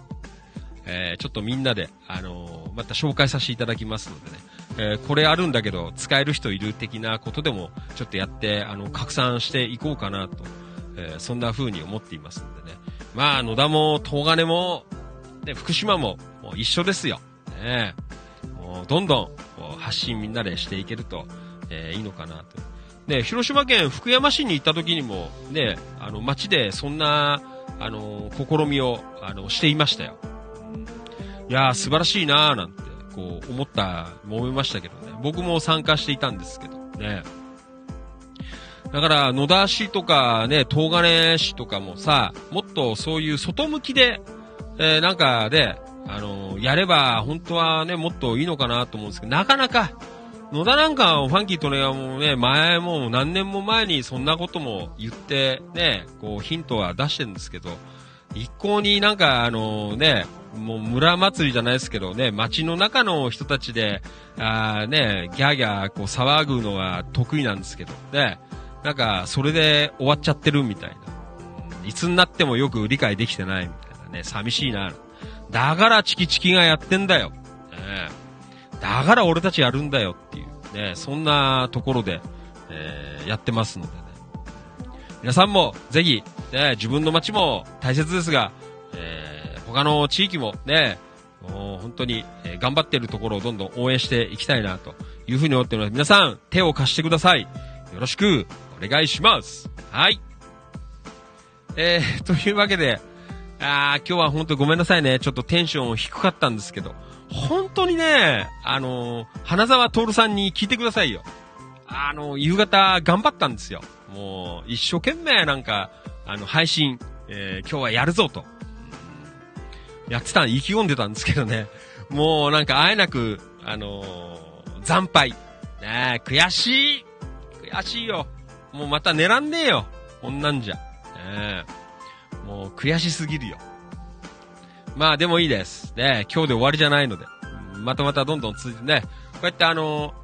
えー、ちょっとみんなで、あのまた紹介させていただきますのでね、えー、これあるんだけど、使える人いる的なことでも、ちょっとやって、あの、拡散していこうかなと、えー、そんな風に思っていますんでね。まあ、野田も、東金も、ね、福島も、もう一緒ですよ。ねもう、どんどん、発信みんなでしていけると、えー、いいのかなと。ね、広島県福山市に行った時にも、ね、あの、街でそんな、あの、試みを、あの、していましたよ。いやー、素晴らしいなーなんて、こう、思った、思いましたけどね。僕も参加していたんですけど、ね。だから、野田市とかね、東金市とかもさ、もっとそういう外向きで、えー、なんかで、あのー、やれば、本当はね、もっといいのかなと思うんですけど、なかなか、野田なんか、ファンキーとね、もうね、前も何年も前にそんなことも言って、ね、こうヒントは出してるんですけど、一向になんかあのね、もう村祭りじゃないですけどね、街の中の人たちで、あね、ギャーギャーこう騒ぐのが得意なんですけど、ね、なんかそれで終わっちゃってるみたいな。いつになってもよく理解できてないみたいなね、寂しいな。だからチキチキがやってんだよ。ねだから俺たちやるんだよっていう、ね、そんなところで、えー、やってますのでね。皆さんもぜひ、ね、自分の街も大切ですが、えー、他の地域もね、もう本当に、え、頑張ってるところをどんどん応援していきたいなというふうに思っております。皆さん、手を貸してください。よろしくお願いします。はい。えー、というわけで、あ今日は本当ごめんなさいね。ちょっとテンション低かったんですけど、本当にね、あの、花沢徹さんに聞いてくださいよ。あの、夕方頑張ったんですよ。もう、一生懸命なんか、あの、配信、えー、今日はやるぞと。やってた、意気込んでたんですけどね。もうなんか会えなく、あのー、惨敗。ね悔しい。悔しいよ。もうまた狙んねえよ。こんなんじゃ。ねもう悔しすぎるよ。まあでもいいです。ね今日で終わりじゃないので。またまたどんどん続いてね。こうやってあの、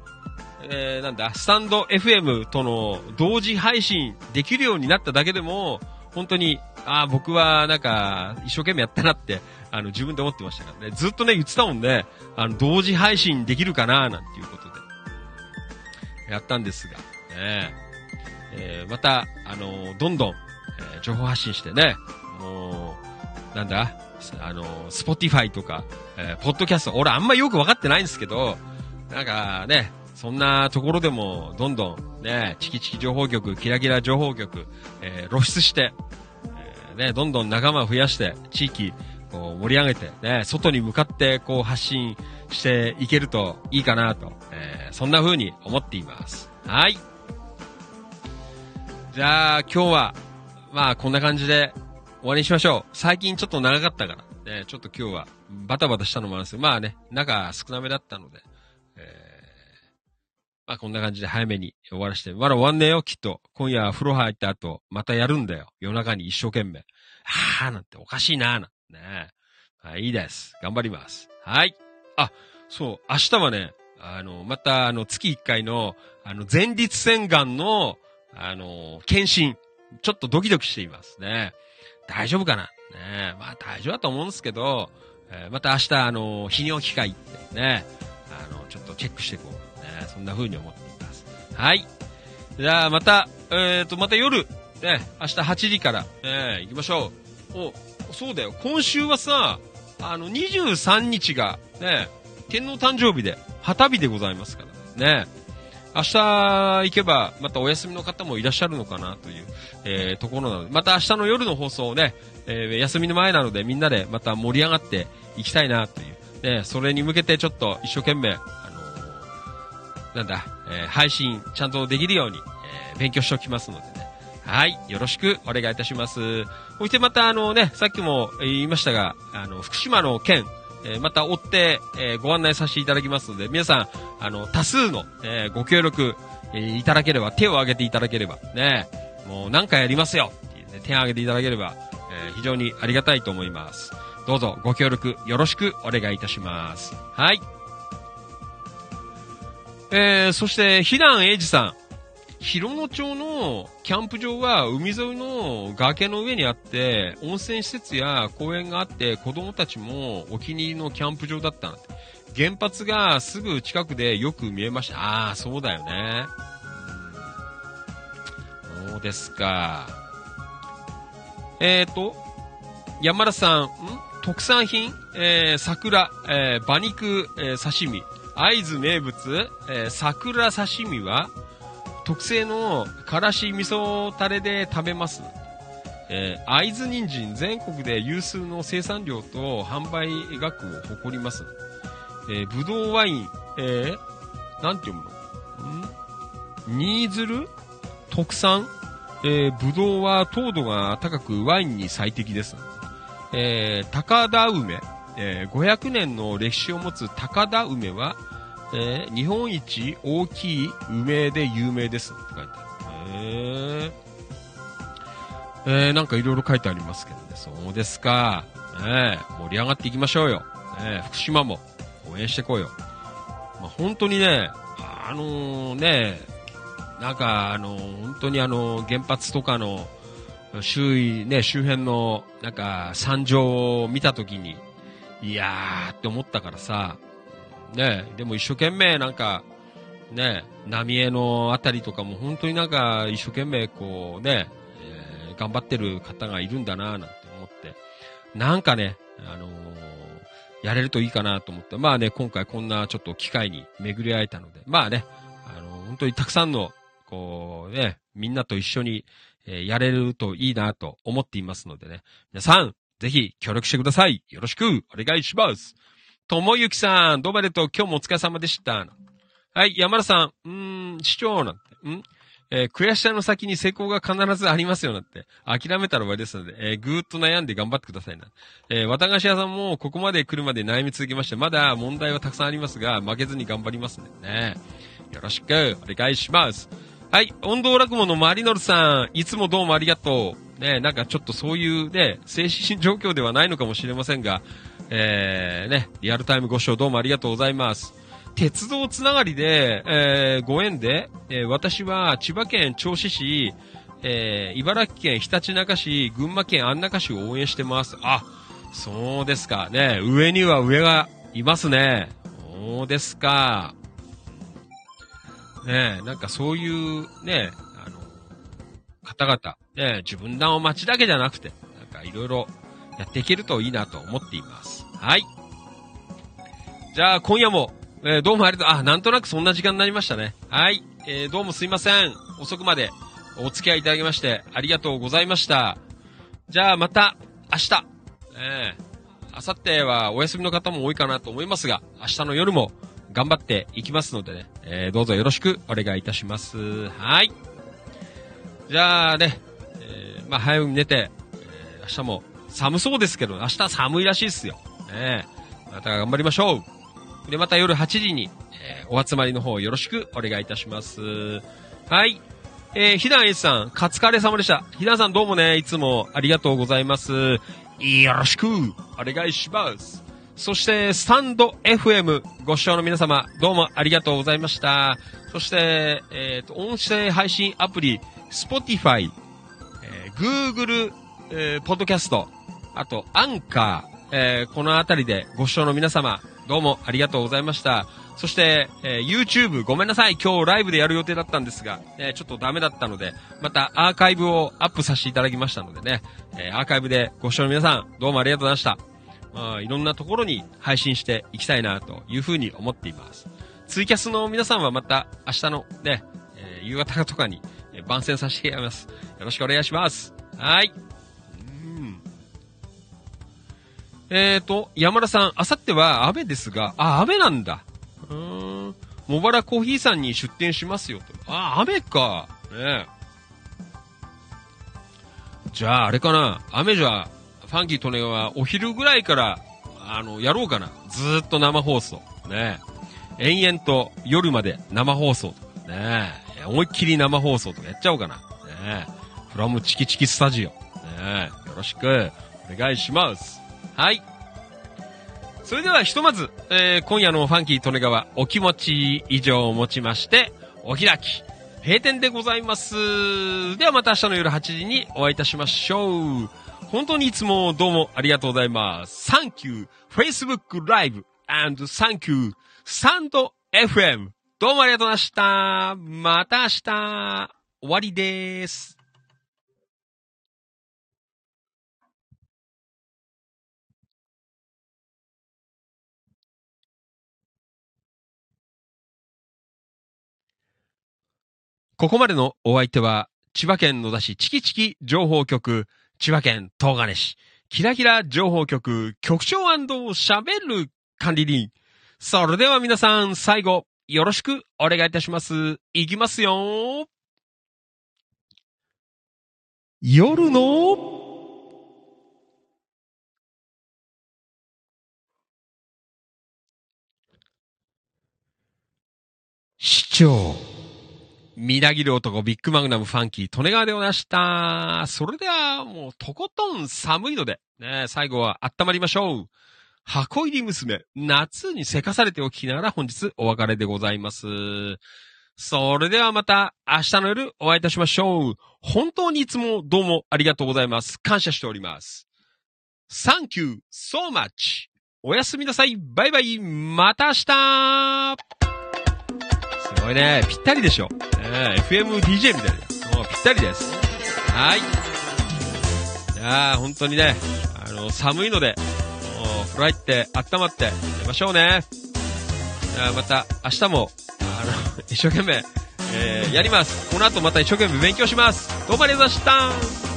えー、なんだ、スタンド FM との同時配信できるようになっただけでも、本当に、ああ、僕はなんか、一生懸命やったなって、あの、自分で思ってましたからね。ずっとね、言ってたもんね、あの、同時配信できるかな、なんていうことで、やったんですが、ねえー、また、あのどんどん、えー、情報発信してね、もう、なんだ、あの Spotify とか、えー、ポッドキャスト、俺あんまよくわかってないんですけど、なんかね、そんなところでも、どんどん、ね、チキチキ情報局、キラキラ情報局、えー、露出して、えー、ね、どんどん仲間を増やして、地域、こう、盛り上げて、ね、外に向かって、こう、発信していけるといいかなと、えー、そんな風に思っています。はい。じゃあ、今日は、まあ、こんな感じで終わりにしましょう。最近ちょっと長かったから、ね、ちょっと今日はバタバタしたのもあるんですけど、まあね、中少なめだったので、まあこんな感じで早めに終わらして。まだ終わんねえよ、きっと。今夜風呂入った後、またやるんだよ。夜中に一生懸命。はぁ、なんておかしいなぁ、なんてねはい、いいです。頑張ります。はい。あ、そう、明日はね、あの、また、あの、月1回の、あの、前立腺がんの、あの、検診。ちょっとドキドキしていますね。大丈夫かな？ねまあ大丈夫だと思うんですけど、えー、また明日、あの、泌尿器科行ってね、あの、ちょっとチェックしていこう。ねそんな風に思っています。はい。じゃあ、また、えっ、ー、と、また夜、ね、明日8時から、ね、行きましょう。お、そうだよ。今週はさ、あの、23日が、ね、天皇誕生日で、旗日でございますからね。明日行けば、またお休みの方もいらっしゃるのかなという、えー、ところなので、また明日の夜の放送をね、えー、休みの前なのでみんなでまた盛り上がっていきたいなという、ね、それに向けてちょっと一生懸命、あのーなんだ、えー、配信ちゃんとできるように、えー、勉強しておきますのでね。はい。よろしくお願いいたします。そしてまたあのね、さっきも言いましたが、あの、福島の県、えー、また追って、えー、ご案内させていただきますので、皆さん、あの、多数の、えー、ご協力、えー、いただければ、手を挙げていただければ、ね、もう何回やりますよね、手を挙げていただければ、えー、非常にありがたいと思います。どうぞご協力よろしくお願いいたします。はい。えー、そして、ひだんえいじさん。広野町のキャンプ場は海沿いの崖の上にあって、温泉施設や公園があって、子供たちもお気に入りのキャンプ場だった原発がすぐ近くでよく見えました。ああ、そうだよね。そうですか。えっ、ー、と、山田さん、ん？特産品、えー、桜、えー、馬肉、えー、刺身、会津名物、えー、桜刺身は、特製のからし味噌タレで食べます。えー、会津人参全国で有数の生産量と販売額を誇ります。えー、ぶどうワイン、えー、なんて読むの？ん？新鶴特産？えー、ぶどうは糖度が高くワインに最適です。えー、高田梅、えー、500年の歴史を持つ高田梅は、えー、日本一大きい梅で有名ですって書いてある。へええー、なんかいろいろ書いてありますけどね。そうですか。ね、盛り上がっていきましょうよ。ね、福島も応援してこうよ。まあ、本当にね、あのー、ね、なんか、あのー、本当にあのー、原発とかの周囲、ね、周辺の、なんか、惨状を見たときに、いやーって思ったからさ、ね、でも一生懸命なんか、ね、浪江のあたりとかも本当になんか一生懸命こうね、えー頑張ってる方がいるんだなぁなんて思って、なんかね、あのーやれるといいかなと思って、まあね、今回こんなちょっと機会に巡り会えたので、まあね、あのー本当にたくさんの、こうね、みんなと一緒に、えやれるといいなと思っていますのでね、皆さん、ぜひ協力してください。よろしくお願いします。ともゆきさん、どうもありがとう。今日もお疲れ様でした。はい、山田さん、うーん、市長なんて、ん？えー悔しさの先に成功が必ずありますよなんて。諦めたら終わりですので、えーぐーっと悩んで頑張ってくださいな。えー、綿菓子屋さんもここまで来るまで悩み続けまして、まだ問題はたくさんありますが、負けずに頑張りますんでね。よろしくお願いします。はい、音頭落語のマリノルさん、いつもどうもありがとう。ね、なんかちょっとそういうね、精神状況ではないのかもしれませんが、えー、ね、リアルタイムご視聴どうもありがとうございます。鉄道つながりで、えー、ご縁で、えー私は千葉県銚子市、えー、茨城県ひたちなか市、群馬県安中市を応援してます。あ、そうですか。ね、上には上がいますね。そうですか。ねなんかそういうね、あの、方々、ね、自分の街だけじゃなくて、なんかいろいろやっていけるといいなと思っています。はい。じゃあ今夜も、えーどうもありがとう。あ、なんとなくそんな時間になりましたね。はい。えーどうもすいません。遅くまでお付き合いいただきましてありがとうございました。じゃあまた明日。えー明後日はお休みの方も多いかなと思いますが、明日の夜も頑張っていきますのでね、えーどうぞよろしくお願いいたします。はい。じゃあね、えーまあ早く寝て、えー明日も寒そうですけど、明日寒いらしいですよ。ねえまた頑張りましょう。で、また夜8時に、えーお集まりの方よろしくお願いいたします。はい。えー、ひだんえさん、カツカレー様でした。ひだんさんどうもね、いつもありがとうございます。よろしくお願いします。そして、スタンド FM ご視聴の皆様、どうもありがとうございました。そして、えっ、と、音声配信アプリ、Spotify、えー Google、えー、ポッドキャスト、あと、アンカー、えーこのあたりでご視聴の皆様、どうもありがとうございました。そして、えー YouTube ごめんなさい。今日ライブでやる予定だったんですが、えーちょっとダメだったので、またアーカイブをアップさせていただきましたのでね、えーアーカイブでご視聴の皆さん、どうもありがとうございました。まあ、いろんなところに配信していきたいなというふうに思っています。ツイキャスの皆さんはまた明日のね、え夕方とかに、え番宣させていただきます。よろしくお願いします。はい。えーと、山田さん、あさっては雨ですが、あ、雨なんだ。うーん。茂原コーヒーさんに出店しますよと。あ、雨か。ねじゃあ、あれかな。雨じゃ、ファンキートネはお昼ぐらいから、あの、やろうかな。ずーっと生放送。ね延々と夜まで生放送とかね思いっきり生放送とかやっちゃおうかな。ねフラムチキチキスタジオ。ねよろしくお願いします。はい。それではひとまず、えー今夜のファンキー利根川お気持ち以上をもちまして、お開き、閉店でございます。ではまた明日の夜8時にお会いいたしましょう。本当にいつもどうもありがとうございます。Thank you, Facebook Live and thank you, Sand FM どうもありがとうございました。また明日、終わりです。ここまでのお相手は、千葉県野田市チキチキ情報局、千葉県東金市、キラキラ情報局、局長喋る管理人。それでは皆さん、最後、よろしくお願いいたします。いきますよ夜の市長。みなぎる男ビッグマグナムファンキー、利根川でございました。それでは、もう、とことん寒いので、ね、最後は温まりましょう。箱入り娘、夏にせかされておきながら本日お別れでございます。それではまた明日の夜お会いいたしましょう。本当にいつもどうもありがとうございます。感謝しております。Thank you so much. おやすみなさい。バイバイ。また明日すごいね。ぴったりでしょ。ね、FMDJ みたいな。もうぴったりです。はい。いやー、本当にね、あの、寒いので、もう、風呂入って、温まって寝ましょうね。あまた、明日も、あの、一生懸命、えー、やります。この後また一生懸命勉強します。どうもありがとうございました。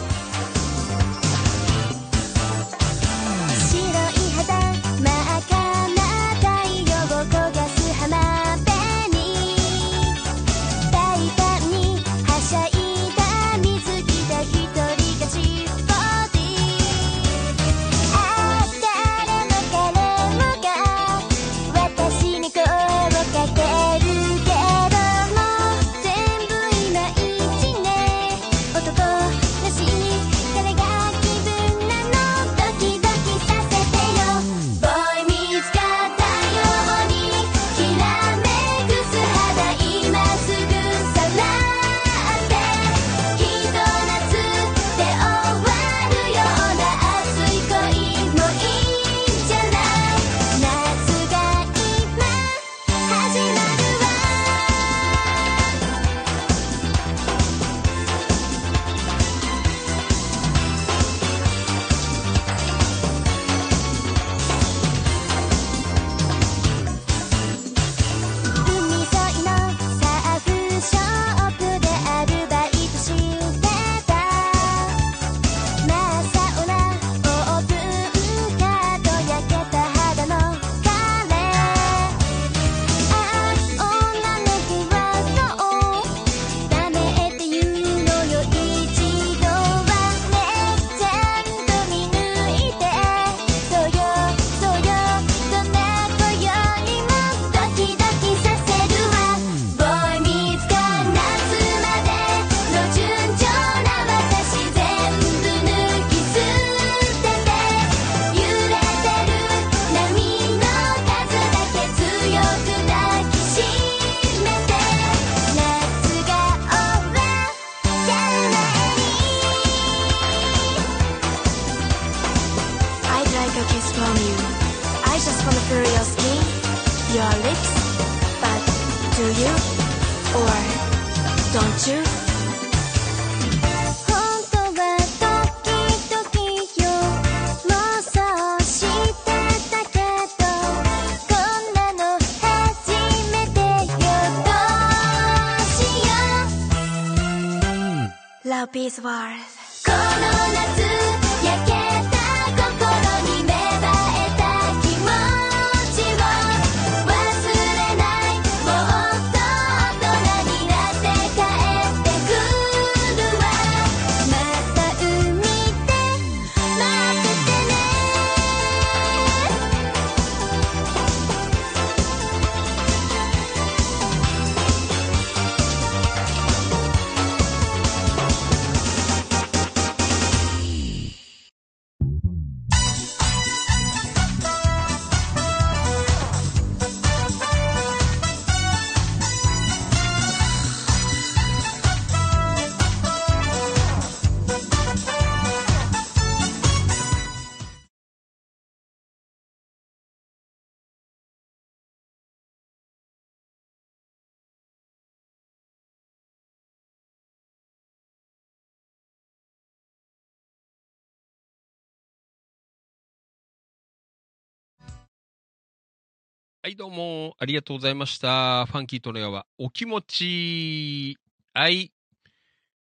はい、どうも、ありがとうございました。ファンキーとのやは、お気持ち、はい。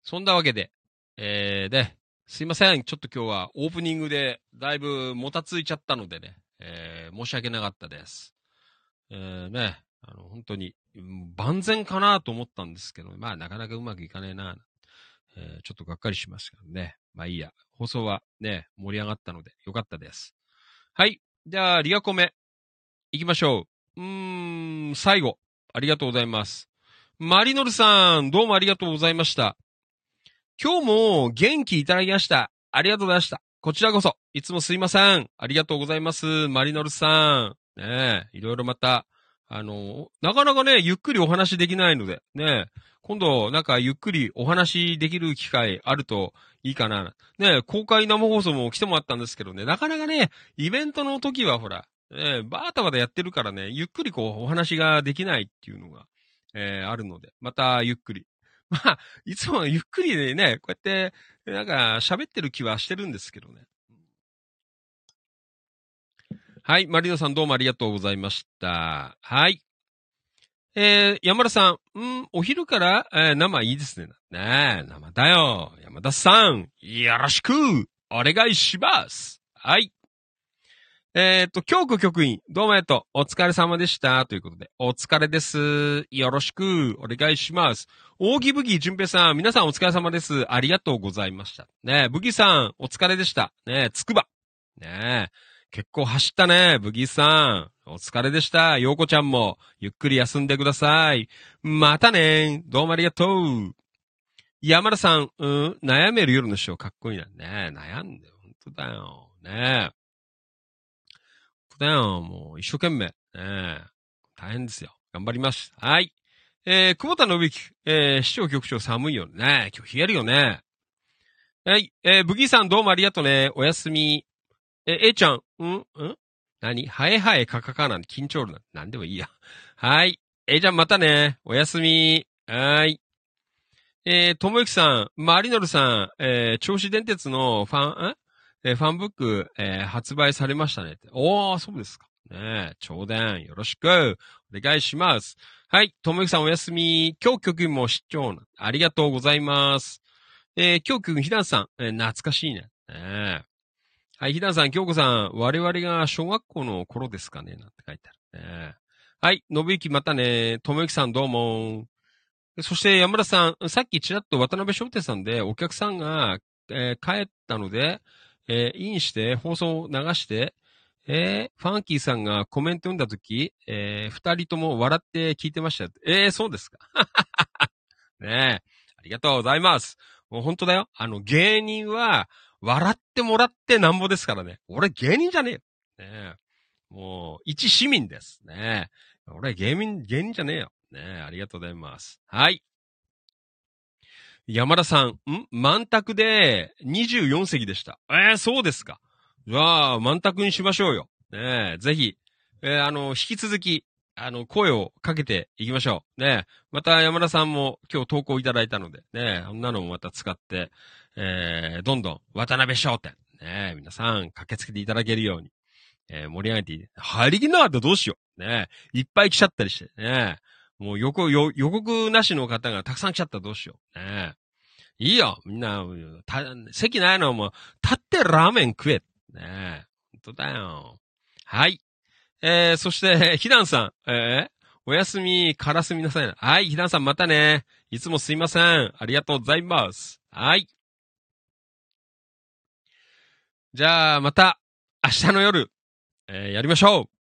そんなわけで、えー、で、すいません。ちょっと今日はオープニングでだいぶもたついちゃったのでね、えー、申し訳なかったです。えー、ね、あの、本当に、万全かなと思ったんですけど、まあ、なかなかうまくいかねえな、えー、ちょっとがっかりしましたけどね。まあいいや。放送はね、盛り上がったのでよかったです。はい。じゃあ、リアコメ。行きましょう。うーん、最後。ありがとうございます。マリノルさん、どうもありがとうございました。今日も元気いただきました。ありがとうございました。こちらこそ、いつもすいません。ありがとうございます。マリノルさん。ねえ、いろいろまた、あの、なかなかね、ゆっくりお話できないので、ねえ今度、なんかゆっくりお話できる機会あるといいかな。ねえ公開生放送も来てもらったんですけどね、なかなかね、イベントの時はほら、えー、バータバタやってるからね、ゆっくりこうお話ができないっていうのが、えー、あるので、またゆっくり。まあ、いつもゆっくりでね、こうやって、なんか喋ってる気はしてるんですけどね。はい、マリノさんどうもありがとうございました。はい。えー、山田さん、うん、お昼から、えー、生いいですね。ねえ、生だよ。山田さん、よろしくお願いします。はい。えっ、と、京子局員、どうもえっと、お疲れ様でした。ということで、お疲れです。よろしくお願いします。大木武器淳平さん、皆さんお疲れ様です。ありがとうございました。ねえ、武器さん、お疲れでした。ねえ、つくば。ねえ。結構走ったね、ブギーさん。お疲れでした。ヨーコちゃんも、ゆっくり休んでください。またねどうもありがとう。山田さん、うん、悩める夜のショーかっこいいな。ねえ悩んで、ほんとだよ。ねえ。ほん。もう、一生懸命。ね大変ですよ。頑張ります。はい。えー、久保田信之、えー、市長局長寒いよね。今日冷えるよね。はい。えー、ブギーさんどうもありがとうね。おやすみ。え、えーちゃん、ん？ん？何？はえはえかかかなんて緊張るな。なんでもいいや。はい。えちゃんまたね。おやすみ。はい。えー、ともゆきさん、マリノルさん、えー、銚子電鉄のファン、んえ、ファンブック、えー、発売されましたね。おー、そうですか。ねえ、頂戴、よろしく、お願いします。はい、ともゆきさんおやすみ。今日局も出張ありがとうございます。えー、今日局ひだんさん、えー、懐かしいね。ねはい、ひだんさん、京子さん、我々が小学校の頃ですかねなんて書いてある。ね、はい、信之またね。ともゆきさんどうも。そして山田さん、さっきちらっと渡辺商店さんでお客さんが、えー、帰ったので、えー、インして放送を流して、えー、ファンキーさんがコメント読んだとき、えー、二人とも笑って聞いてました。えー、そうですか。ねえ。ありがとうございます。もう本当だよ。あの、芸人は、笑ってもらってなんぼですからね。俺芸人じゃねえよ。ねもう、一市民です。ねえ俺芸人、芸人じゃねえよ。ねえありがとうございます。はい。山田さん、ん？満卓で24席でした。えー、そうですか。じゃあ、満卓にしましょうよ。ねえぜひ、えー、あの、引き続き、あの、声をかけていきましょう。ねえまた山田さんも今日投稿いただいたので、ねこんなのもまた使って、えー、どんどん渡辺商店、ねえ、皆さん駆けつけていただけるように、えー、盛り上げていい。張り切んなかったらどうしよう。ねえ、いっぱい来ちゃったりして、ねえ、もう予告、予告なしの方がたくさん来ちゃったらどうしよう。ねえ、いいよ。みんな、た席ないのも、立ってラーメン食え。ねえ本当だよ。はい。えー、そして、ひだんさん、えー、おやすみ、からすみなさい。はい、ひだんさんまたね。いつもすいません。ありがとうございます。はい。じゃあ、また、明日の夜、えー、やりましょう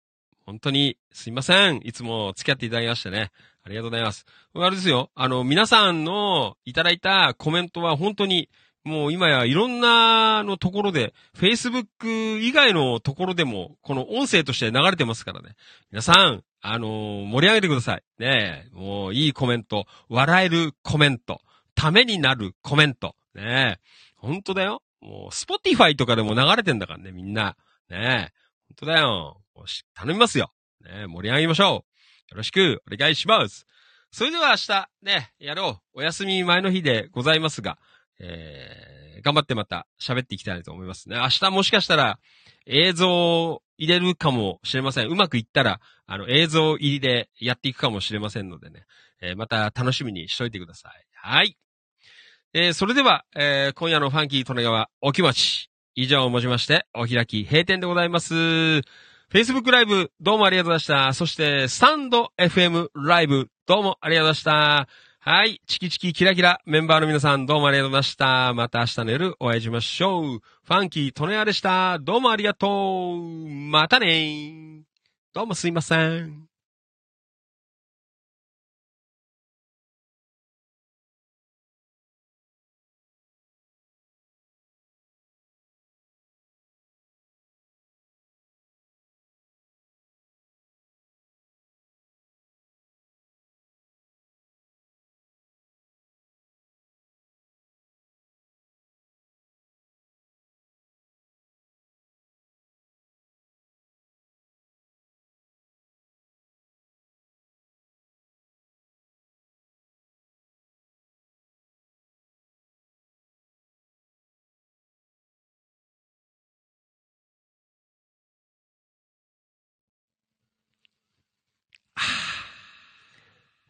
本当に、すいません。いつも付き合っていただきましてね。ありがとうございます。あれですよ。あの、皆さんのいただいたコメントは本当に、もう今やいろんなのところで、Facebook 以外のところでも、この音声として流れてますからね。皆さん、あのー、盛り上げてください。ねえもういいコメント、笑えるコメント、ためになるコメント。ねえ本当だよ。もう、 Spotify とかでも流れてんだからね、みんな。ねえ。本当だよ。頼みますよ。ね盛り上げましょう。よろしくお願いします。それでは明日、ね、やろう。お休み前の日でございますが、えー、頑張ってまた喋っていきたいと思いますね。明日もしかしたら映像を入れるかもしれません。うまくいったら、あの、映像入りでやっていくかもしれませんのでね、えー、また楽しみにしといてください。はい。えー、それでは、えー、今夜のファンキー利根川お気持ち。以上をもちまして、お開き閉店でございます。Facebook ライブ、どうもありがとうございました。そして、スタンド FM ライブ、どうもありがとうございました。はい。チキチキキラキラメンバーの皆さんどうもありがとうございました。また明日の夜お会いしましょう。ファンキー利根川でした。どうもありがとう。またねどうもすいません。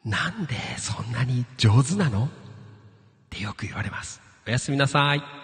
なんでそんなに上手なの？ってよく言われます。おやすみなさい。